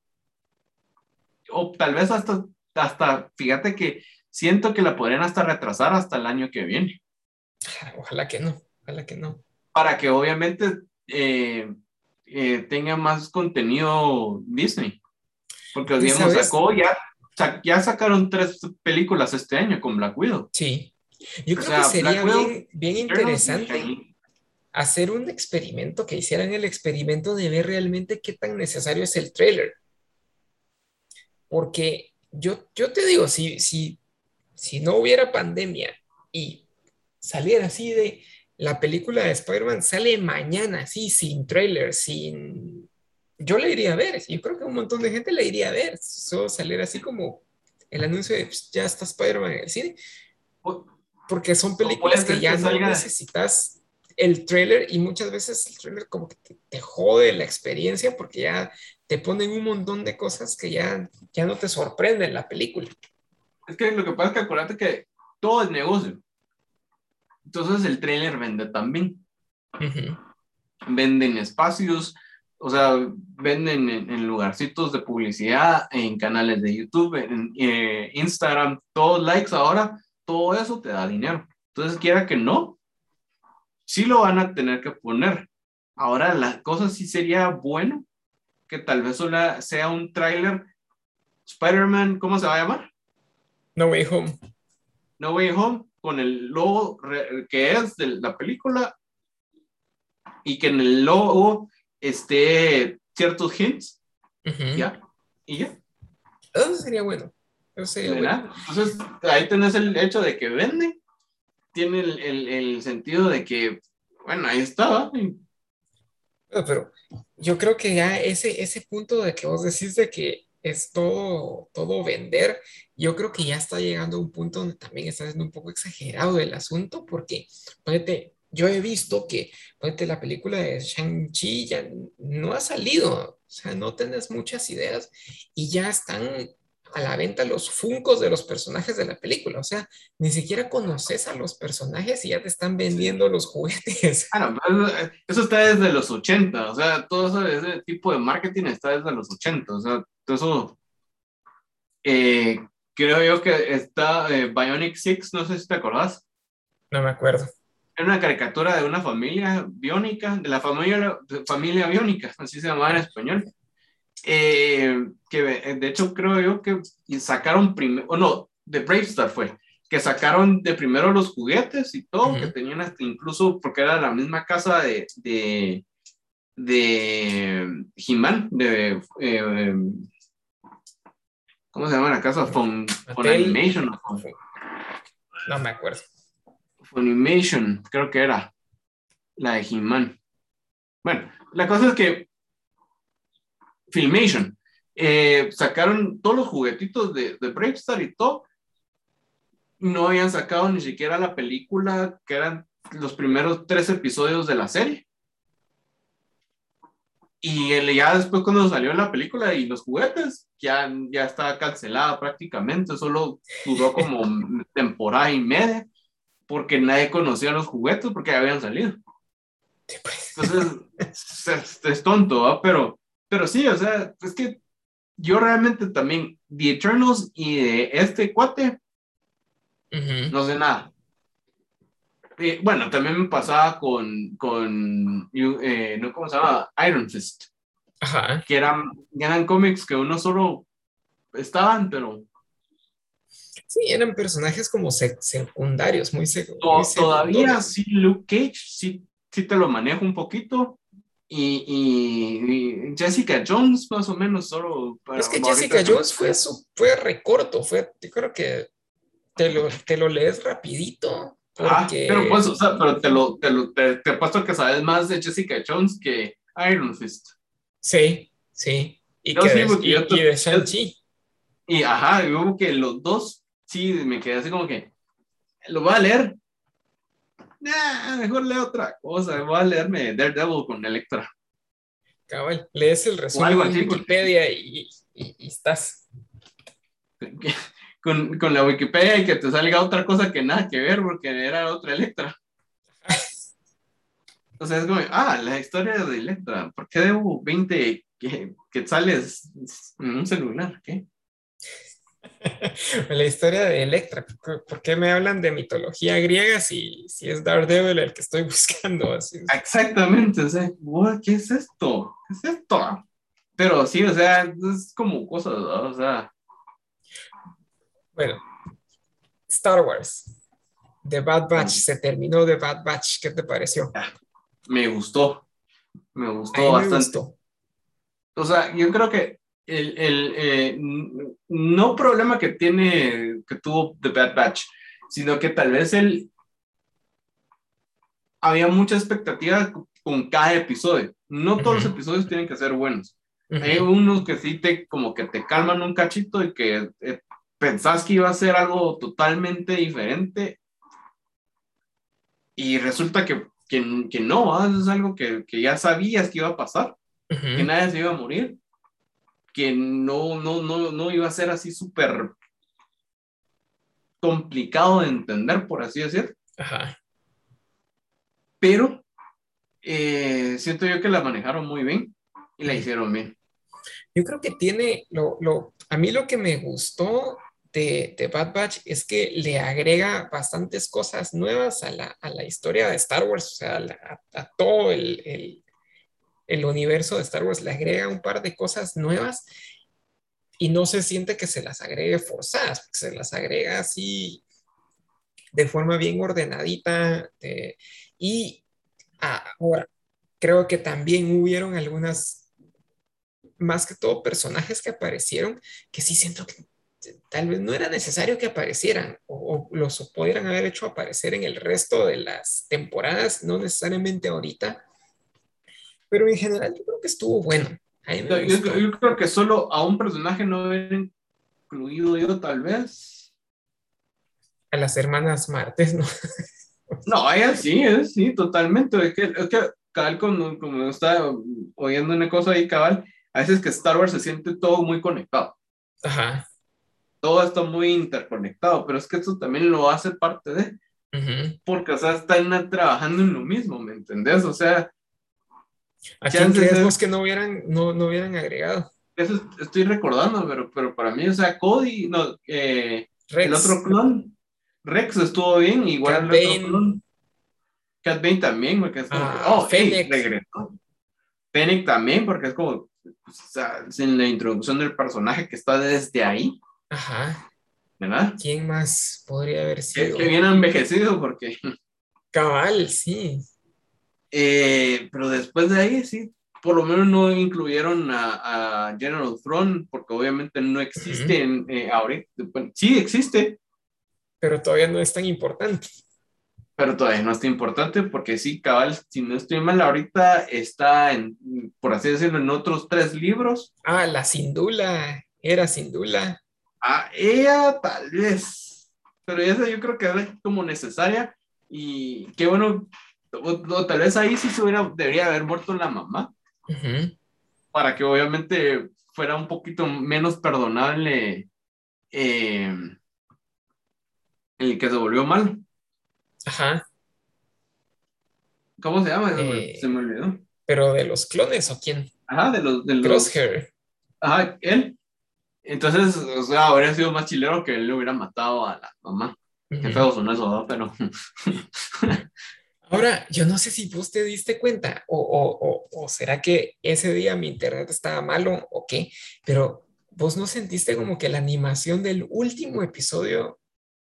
O tal vez hasta, hasta, fíjate que siento que la podrían hasta retrasar hasta el año que viene. Ojalá que no, ojalá que no. Para que obviamente eh, eh, tenga más contenido Disney. Porque, digamos, sacó ya, ya sacaron tres películas este año con Black Widow. Sí. Yo creo que sería bien, bien interesante hacer un experimento, que hicieran el experimento de ver realmente qué tan necesario es el trailer. Porque yo, yo te digo, si, si, si no hubiera pandemia y saliera así de la película de Spider-Man, sale mañana, así, sin trailer, sin... Yo le iría a ver, yo creo que un montón de gente le iría a ver, solo salir así como el anuncio de pues, ya está Spider-Man en el cine. Porque son películas que ya no necesitas el trailer y muchas veces el trailer como que te, jode la experiencia porque ya te ponen un montón de cosas que ya, ya no te sorprenden la película. Es que lo que pasa es que acuérdate que todo es negocio. Entonces el trailer vende también. Venden espacios, o sea, venden en, lugarcitos de publicidad, en canales de YouTube, en eh, Instagram, todos likes ahora, todo eso te da dinero. Entonces, quiera que no, sí lo van a tener que poner. Ahora, la cosa sí sería bueno que tal vez sea un tráiler Spider-Man, ¿cómo se va a llamar? No Way Home. No Way Home, con el logo que es de la película y que en el logo esté ciertos hints. Ya, y ya. Eso sería bueno. Eso sería bueno. Entonces, ahí tenés el hecho de que vende tiene el, el, el, sentido de que, bueno, ahí estaba. Pero yo creo que ya ese, ese punto de que vos decís de que es todo, todo vender, yo creo que ya está llegando a un punto donde también está siendo un poco exagerado el asunto, porque, ponete, yo he visto que, ponete, la película de Shang-Chi ya no ha salido, o sea, no tenés muchas ideas y ya están a la venta los funcos de los personajes de la película. O sea, ni siquiera conoces a los personajes y ya te están vendiendo los juguetes. Ah, eh, eso está desde los 80. O sea, todo ese tipo de marketing está desde los 80. O sea, todo eso. Eh, creo yo que está eh, Bionic Six, no sé si te acordás. No me acuerdo. Era una caricatura de una familia biónica, de la familia, familia biónica, así se llamaba en español eh, que eh, de hecho creo yo que sacaron primero, o no, de Brave Star fue, que sacaron de primero los juguetes y todo, que tenían hasta incluso, porque era la misma casa de, de, de He-Man, de, eh, ¿cómo se llama la casa? Fun, Animation. No me acuerdo. Funimation, creo que era la de He-Man. Bueno, la cosa es que Filmation. Eh, sacaron todos los juguetitos de, de Brave Star y todo. No habían sacado ni siquiera la película, que eran los primeros tres episodios de la serie. Y ya después cuando salió la película y los juguetes, ya, ya estaba cancelada prácticamente, solo duró como temporada y media, porque nadie conocía los juguetes porque ya habían salido. Pues. Entonces, es, tonto, pero pero sí, o sea, es que yo realmente también, The Eternals y de este cuate, no sé nada. bueno, también me pasaba con, con eh, ¿no? ¿Cómo se llama? Iron Fist. Ajá. Que eran, eran cómics que uno solo estaban, pero... Sí, eran personajes como secundarios, muy, secundarios. Todavía sí, Luke Cage, sí, sí te lo manejo un poquito, y, y, Jessica Jones, más o menos, solo Es que Jessica Jones fue, fue recorto, fue, yo creo que te lo, te lo lees rapidito. Porque... pero, pues, o sea, pero te lo, te lo te, te apuesto que sabes más de Jessica Jones que Iron Fist. Sí, sí. Y, que de, y, y de Shang-Chi. Y ajá, yo que los dos, sí, me quedé así como que, lo voy a leer, mejor leo otra cosa, voy a leerme Daredevil con Electra. Cabal, lees el resumen de Wikipedia y, y, estás. Con, con, la Wikipedia y que te salga otra cosa que nada que ver porque era otra Electra. O sea, es como, ah, la historia de Electra, ¿por qué debo 20 que, que sales en un celular? ¿Qué? la historia de Electra. ¿Por qué me hablan de mitología griega si, si es Daredevil el que estoy buscando? Así. Exactamente, o sea, ¿qué es esto? ¿Qué es esto? Pero sí, o sea, es como cosas, o sea. Bueno, Star Wars, The Bad Batch, se terminó The Bad Batch, ¿qué te pareció? Me gustó, me gustó bastante. O sea, yo creo que el, el eh, no problema que tiene, que tuvo The Bad Batch, sino que tal vez él había mucha expectativa con cada episodio. No todos los episodios tienen que ser buenos. Hay unos que sí te, como que te calman un cachito y que eh, pensás que iba a ser algo totalmente diferente. Y resulta que, que, que no, es algo que, que, ya sabías que iba a pasar, que nadie se iba a morir que no, no, no, no iba a ser así súper complicado de entender, por así decir. Ajá. Pero eh, siento yo que la manejaron muy bien y la hicieron bien. Yo creo que tiene, lo, lo, a mí lo que me gustó de, de, Bad Batch es que le agrega bastantes cosas nuevas a la, a la historia de Star Wars, o sea, a, a todo el, el, el universo de Star Wars le agrega un par de cosas nuevas y no se siente que se las agregue forzadas, se las agrega así de forma bien ordenadita. y ahora, creo que también hubieron algunas, más que todo personajes que aparecieron, que sí siento que tal vez no era necesario que aparecieran o, o los pudieran haber hecho aparecer en el resto de las temporadas, no necesariamente ahorita Pero en general yo creo que estuvo bueno. Yo, creo que solo a un personaje no hubiera incluido yo, tal vez. A las hermanas Martes, ¿no? no, ella sí, sí, totalmente. Es que, es que cabal, como, como está oyendo una cosa ahí, cabal, a veces que Star Wars se siente todo muy conectado. Ajá. Todo está muy interconectado, pero es que esto también lo hace parte de. Porque, o sea, están trabajando en lo mismo, ¿me entendés? O sea. ¿A quién crees que no hubieran, no, no hubieran agregado? Eso estoy recordando, pero, pero para mí, o sea, Cody, no, eh, el otro clon, Rex estuvo bien, igual el otro clon. Cat Bane también, porque es como, ah, oh, Fennec. regresó. Fennec también, porque es como, o sea, en la introducción del personaje que está desde ahí. Ajá. ¿Verdad? ¿Quién más podría haber sido? Que, bien envejecido, porque. Cabal, sí. Eh, pero después de ahí, sí, por lo menos no incluyeron a, General Throne, porque obviamente no existe eh, ahorita. sí existe. Pero todavía no es tan importante pero todavía no está importante porque sí, cabal, si no estoy mal, ahorita está en, por así decirlo, en otros tres libros. Ah, la Sindula, era Sindula. Ah, ella tal vez, pero esa yo creo que es como necesaria y qué bueno, tal vez ahí sí se hubiera, debería haber muerto la mamá, para que obviamente fuera un poquito menos perdonable eh, el que se volvió mal. Ajá. ¿Cómo se llama? Eh, se me olvidó. ¿Pero de los clones o quién? Ajá, de los... De los... Crosshair. Ajá, él. Entonces, o sea, habría sido más chilero que él le hubiera matado a la mamá. Qué feo son eso, ¿no? Pero... Ahora, yo no sé si vos te diste cuenta o, o, o, será que ese día mi internet estaba malo o qué, pero vos no sentiste como que la animación del último episodio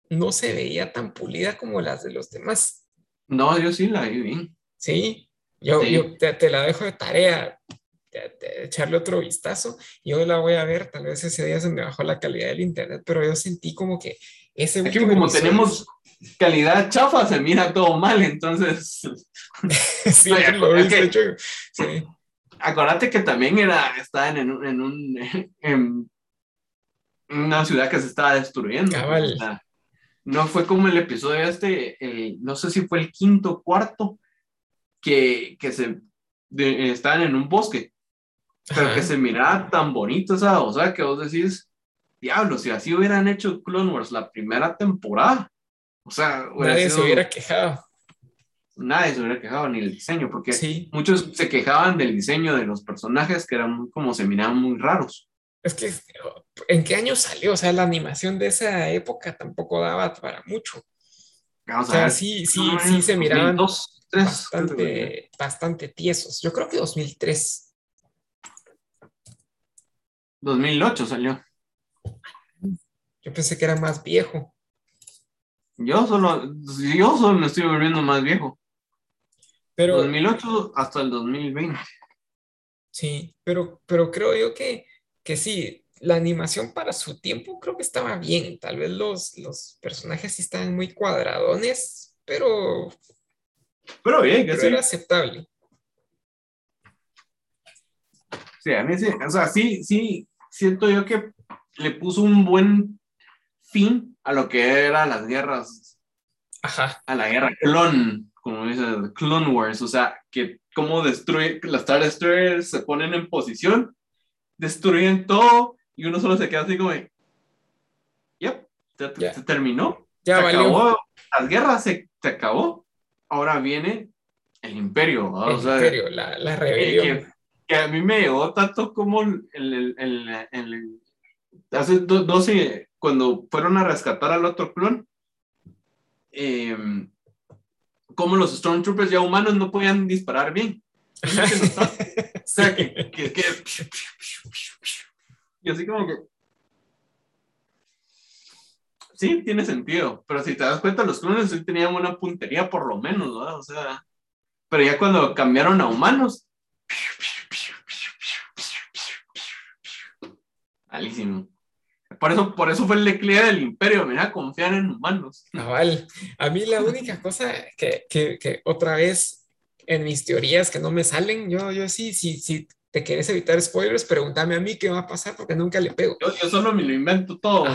no se veía tan pulida como las de los demás. No, yo sí la vi bien. Sí, yo, yo te, la dejo de tarea, de, echarle otro vistazo. Yo la voy a ver, tal vez ese día se me bajó la calidad del internet, pero yo sentí como que ese Aquí como tenemos calidad chafa, se mira todo mal, entonces... sí, lo viste, sí. Acuérdate que también era, estaban en, en, un, en, una ciudad que se estaba destruyendo. Cabal no fue como el episodio este, no sé si fue el quinto cuarto, que, que se estaban en un bosque, pero que se miraba tan bonito esa, o sea, que vos decís, diablo, si así hubieran hecho Clone Wars la primera temporada, o sea, nadie se hubiera quejado. Nadie se hubiera quejado ni el diseño, porque muchos se quejaban del diseño de los personajes que eran como se miraban muy raros. Es que, ¿en qué año salió? O sea, la animación de esa época tampoco daba para mucho. o sea, sí, sí, sí se miraban bastante, bastante tiesos. Yo creo que 2003. 2008 salió. Yo pensé que era más viejo. Yo solo, yo solo me estoy volviendo más viejo. Pero, 2008 hasta el 2020. Sí, pero, pero creo yo que que sí, la animación para su tiempo creo que estaba bien. Tal vez los, los personajes sí estaban muy cuadradones, pero. Pero bien, que sí. era aceptable. Sí, a mí sí, o sea, sí, sí, siento yo que le puso un buen fin a lo que eran las guerras. Ajá. A la guerra clon, como dice, Clone Wars, o sea, que cómo destruye, las Star Destroyers se ponen en posición destruyen todo y uno solo se queda así como, yep, se, terminó, ya se acabó, las guerras se, se, acabó, ahora viene el imperio, el imperio, la, la rebelión. Que, a mí me llegó tanto como el, el, el, el hace 12, cuando fueron a rescatar al otro clon, eh, como los Stormtroopers ya humanos no podían disparar bien. o sea, que, que, que, y así como que... Sí, tiene sentido, pero si te das cuenta, los clones sí tenían una puntería por lo menos, ¿verdad? O sea, pero ya cuando cambiaron a humanos... Malísimo. Por eso, por eso fue el declive del imperio, mira, confiar en humanos. A mí la única cosa que, que, que otra vez en mis teorías que no me salen. Yo, yo sí, sí, sí, te quieres evitar spoilers, pregúntame a mí qué va a pasar porque nunca le pego. Yo, solo me lo invento todo.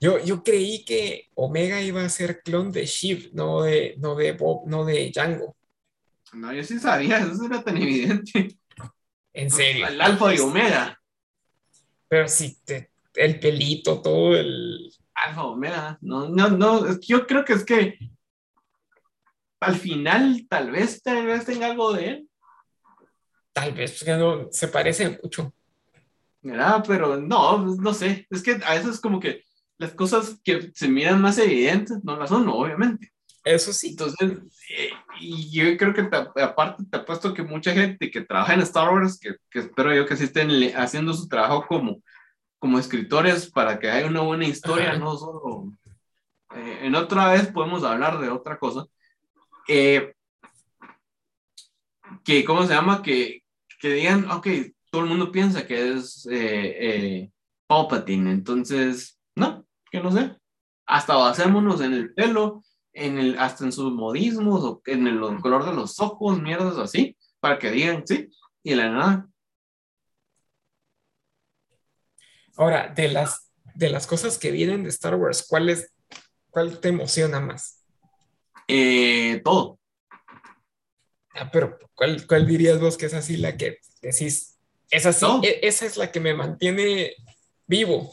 yo, yo creí que Omega iba a ser clon de Shiv, no de, no de Bob, no de Django. No, yo sí sabía, eso era tan evidente. En serio. El alfa y Omega. Pero te, el pelito, todo el. Alfa Omega. No, no, no. Yo creo que es que al final tal vez, tal vez tenga algo de él. Tal vez, que no se parece mucho. Mira, pero no, no sé. Es que a veces como que las cosas que se miran más evidentes no las son, obviamente. Eso sí. Entonces, eh, y yo creo que aparte te apuesto que mucha gente que trabaja en Star Wars, que, que espero yo que sí estén haciendo su trabajo como, como escritores para que haya una buena historia, no solo... Eh, en otra vez podemos hablar de otra cosa. Eh, que, ¿cómo se llama? Que, que digan, ok, todo el mundo piensa que es eh, Palpatine, entonces, no, que no sé. Hasta basémonos en el pelo, en el, hasta en sus modismos, o en el, color de los ojos, mierdas así, para que digan, sí, y la nada. Ahora, de las, de las cosas que vienen de Star Wars, ¿cuál, es, cuál te emociona más? Eh, todo. Ah, pero ¿cuál, ¿cuál, dirías vos que es así la que decís? Es así, e, esa es la que me mantiene vivo.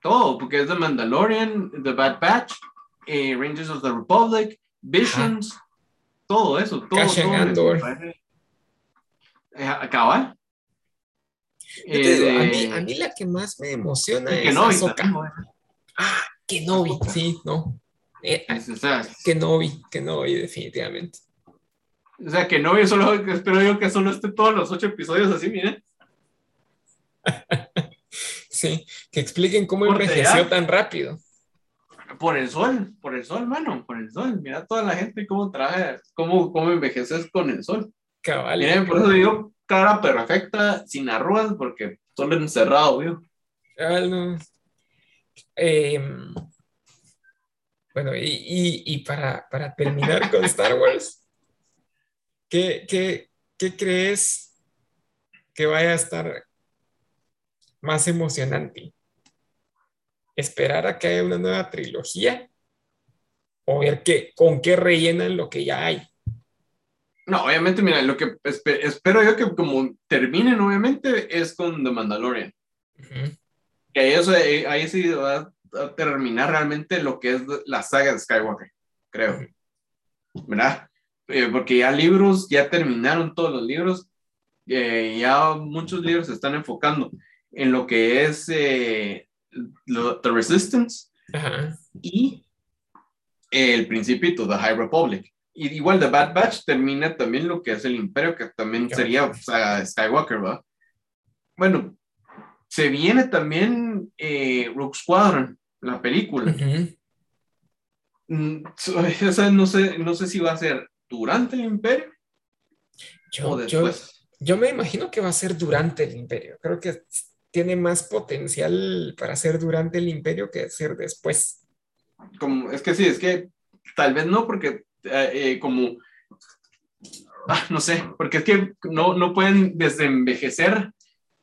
Todo, porque es The Mandalorian, The Bad Batch, eh, Rangers of the Republic, Visions, todo eso, todo. todo Andor. Eh, ¿Cabal? Eh, a, mí, a, mí, la que más me emociona es Kenobi. Ah, Kenobi, sí, no. Eh, Kenobi, Kenobi, definitivamente. O sea, Kenobi solo, espero yo que solo esté todos los ocho episodios así, miren. sí, que expliquen cómo envejeció tan rápido. Por el sol, por el sol, mano, por el sol. Mira toda la gente cómo trae, cómo, cómo envejeces con el sol. Cabal. Por eso digo cara perfecta, sin arrugas, porque solo encerrado, vio. Em, bueno, y, y, para, para, terminar con Star Wars, ¿qué, qué, qué crees que vaya a estar más emocionante? Esperar a que haya una nueva trilogía o ver qué, con qué rellenan lo que ya hay. No, obviamente, mira, lo que espero yo que como terminen, obviamente, es con The Mandalorian. Que ahí, eso, ahí sí va a terminar realmente lo que es la saga de Skywalker, creo. ¿Verdad? Eh, porque ya libros, ya terminaron todos los libros, eh, ya muchos libros se están enfocando en lo que es eh, The Resistance y el Principito, The High Republic. Y igual The Bad Batch termina también lo que es el Imperio, que también sería Skywalker, ¿va? Bueno, se viene también eh, Rogue Squadron, la película. Mm, no sé, no sé si va a ser durante el Imperio o después. yo me imagino que va a ser durante el Imperio. Creo que tiene más potencial para ser durante el imperio que ser después. Como, es que sí, es que tal vez no, porque eh, eh, como, ah, no sé, porque es que no, no pueden desenvejecer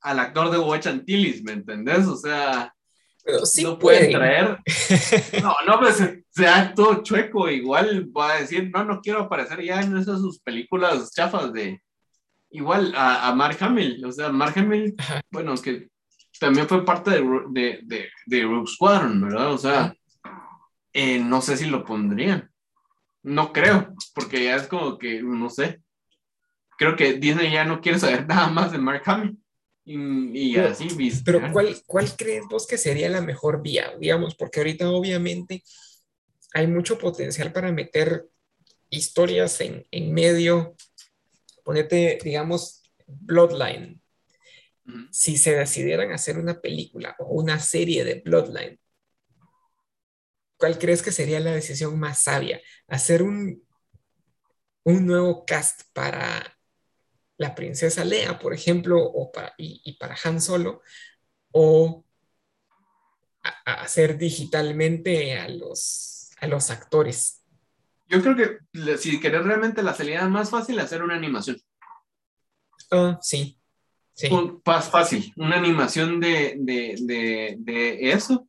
al actor de Watch Antilles, ¿me entendés? O sea, no pueden, traer, no, no, pues sea todo chueco, igual va a decir, no, no quiero aparecer ya en esas sus películas chafas de, igual a, a Mark Hamill, o sea, Mark Hamill, bueno, que también fue parte de, de, de, de Rogue Squadron, ¿verdad? O sea, eh, no sé si lo pondrían. No creo, porque ya es como que, no sé. Creo que Disney ya no quiere saber nada más de Mark Hamill. Y, así, ¿viste? Pero ¿cuál, ¿cuál crees vos que sería la mejor vía? Digamos, porque ahorita obviamente hay mucho potencial para meter historias en, en medio. Ponete, digamos, Bloodline, si se decidieran hacer una película o una serie de Bloodline, ¿cuál crees que sería la decisión más sabia? ¿Hacer un, un nuevo cast para la princesa Lea, por ejemplo, o para, y, para Han Solo, o hacer digitalmente a los, a los actores? Yo creo que si querés realmente la salida más fácil, hacer una animación. Ah, sí. Sí. fácil, una animación de, de, de, de, eso.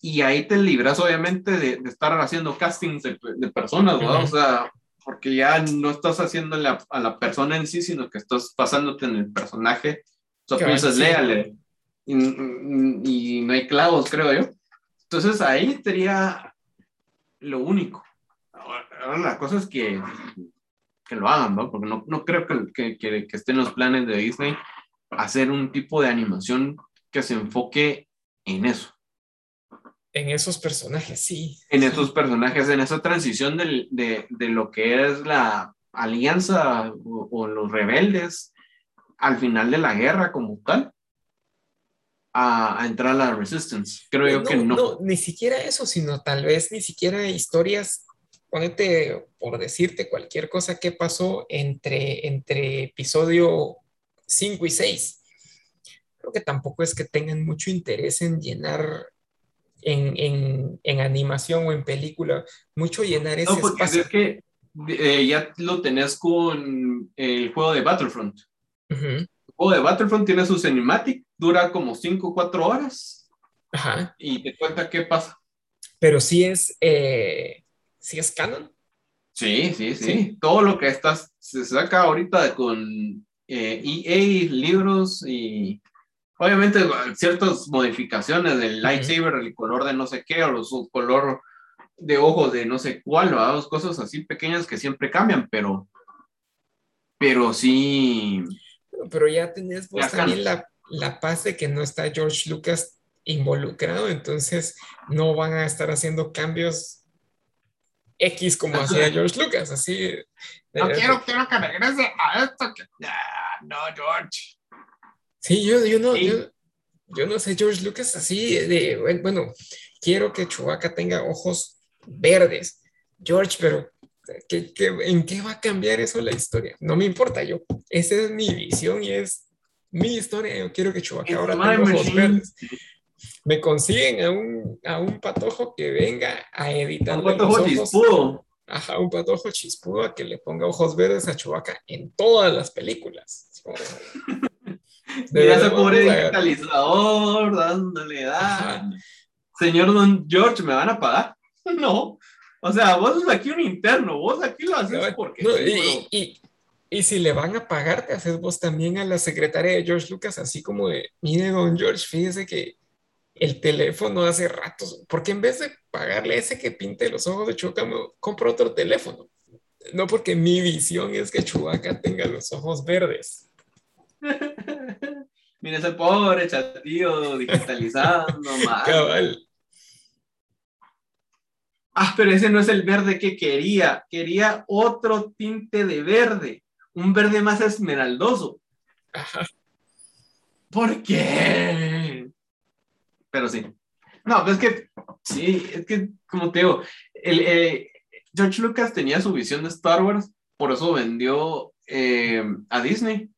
Y ahí te libras, obviamente, de, estar haciendo castings de, personas, ¿no? O sea, porque ya no estás haciéndole a, la persona en sí, sino que estás pasándote en el personaje. O sea, piensas, léale. Y, y, no hay clavos, creo yo. Entonces ahí sería lo único. Ahora, la cosa es que, que lo hagan, ¿no? Porque no, no creo que, que, que, esté en los planes de Disney hacer un tipo de animación que se enfoque en eso. En esos personajes, sí. En esos personajes, en esa transición de, de, de lo que es la alianza o, o, los rebeldes al final de la guerra como tal, a, a entrar a la Resistance. Creo yo que no. No, ni siquiera eso, sino tal vez ni siquiera historias ponete por decirte cualquier cosa que pasó entre, entre episodio 5 y 6. Creo que tampoco es que tengan mucho interés en llenar en, en, en animación o en película, mucho llenar ese no, porque Es que eh, ya lo tenés con el juego de Battlefront. El juego de Battlefront tiene su cinematic, dura como 5 o 4 horas. Ajá. Y te cuenta qué pasa. Pero sí es, eh, ¿Sí es canon? Sí, sí, sí, Todo lo que estás, se saca ahorita con eh, e libros y obviamente ciertas modificaciones del lightsaber, el color de no sé qué, o su color de ojos de no sé cuál, dos cosas así pequeñas que siempre cambian, pero, pero sí. Pero ya tenés vos también la, la paz de que no está George Lucas involucrado, entonces no van a estar haciendo cambios X como hacía George Lucas, así. No quiero, quiero que regrese a esto. Que... no, George. Sí, yo, yo no, yo, yo, no sé, George Lucas así de, bueno, quiero que Chewbacca tenga ojos verdes. George, pero ¿qué, qué, en qué va a cambiar eso la historia? No me importa, yo, esa es mi visión y es mi historia. Yo quiero que Chewbacca ahora tenga ojos verdes me consiguen a un, a un patojo que venga a editar. Un patojo chispudo. Ajá, un patojo chispudo a que le ponga ojos verdes a Chewbacca en todas las películas. Mira ese pobre digitalizador dándole da. Señor Don George, ¿me van a pagar? No. O sea, vos sos aquí un interno, vos aquí lo haces porque. y, y, y, si le van a pagar, te haces vos también a la secretaria de George Lucas, así como de, mire, Don George, fíjese que el teléfono hace ratos, porque en vez de pagarle ese que pinte los ojos de Chubaca, me compro otro teléfono. No porque mi visión es que Chubaca tenga los ojos verdes. Mira ese pobre chatío digitalizando, Cabal. Ah, pero ese no es el verde que quería. Quería otro tinte de verde. Un verde más esmeraldoso. Ajá. ¿Por qué? pero sí. No, pues es que, sí, es que, como te digo, el, eh, George Lucas tenía su visión de Star Wars, por eso vendió eh, a Disney,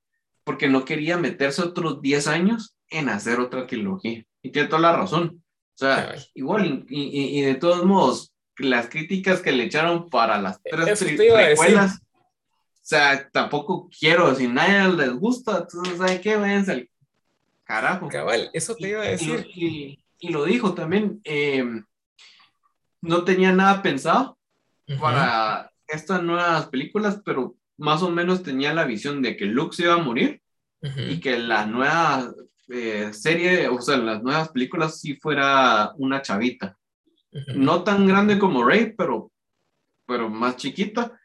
porque no quería meterse otros 10 años en hacer otra trilogía. Y tiene toda la razón. O sea, igual, y, y, de todos modos, las críticas que le echaron para las tres precuelas, o sea, tampoco quiero, si nadie les gusta, entonces, ¿sabe qué? Váyanse al Carajo. Cabal, eso te iba a decir. Y, lo dijo también. Eh, no tenía nada pensado para estas nuevas películas, pero más o menos tenía la visión de que Luke se iba a morir y que la nueva eh, serie, o sea, las nuevas películas sí fuera una chavita. No tan grande como Rey, pero, pero más chiquita.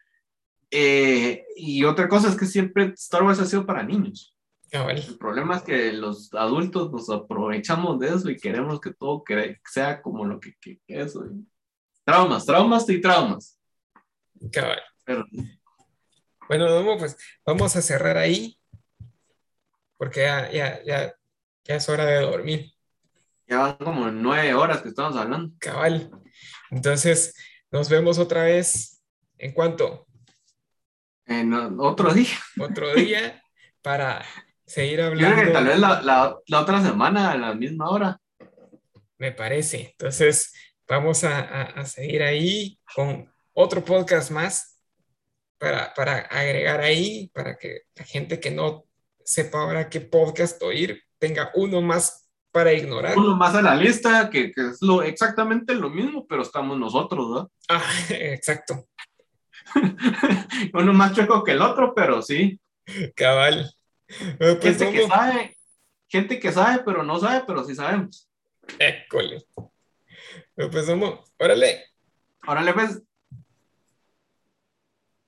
Eh, y otra cosa es que siempre Star Wars ha sido para niños. El problema es que los adultos nos aprovechamos de eso y queremos que todo sea como lo que, es. Traumas, traumas y traumas. Cabal. Bueno, pues vamos a cerrar ahí porque ya, ya, ya, ya es hora de dormir. Ya van como nueve horas que estamos hablando. Cabal. Entonces, nos vemos otra vez. ¿En cuánto? En otro día. Otro día para seguir hablando. Yo creo que tal vez la, la, la, otra semana a la misma hora. Me parece. Entonces, vamos a, a, seguir ahí con otro podcast más para, para agregar ahí, para que la gente que no sepa ahora qué podcast oír tenga uno más para ignorar. Uno más a la lista, que, que es lo, exactamente lo mismo, pero estamos nosotros, ¿no? Ah, exacto. uno más chueco que el otro, pero sí. Cabal. Pues gente que sabe, gente que sabe, pero no sabe, pero sí sabemos. École. Pues vamos, órale. Órale, pues.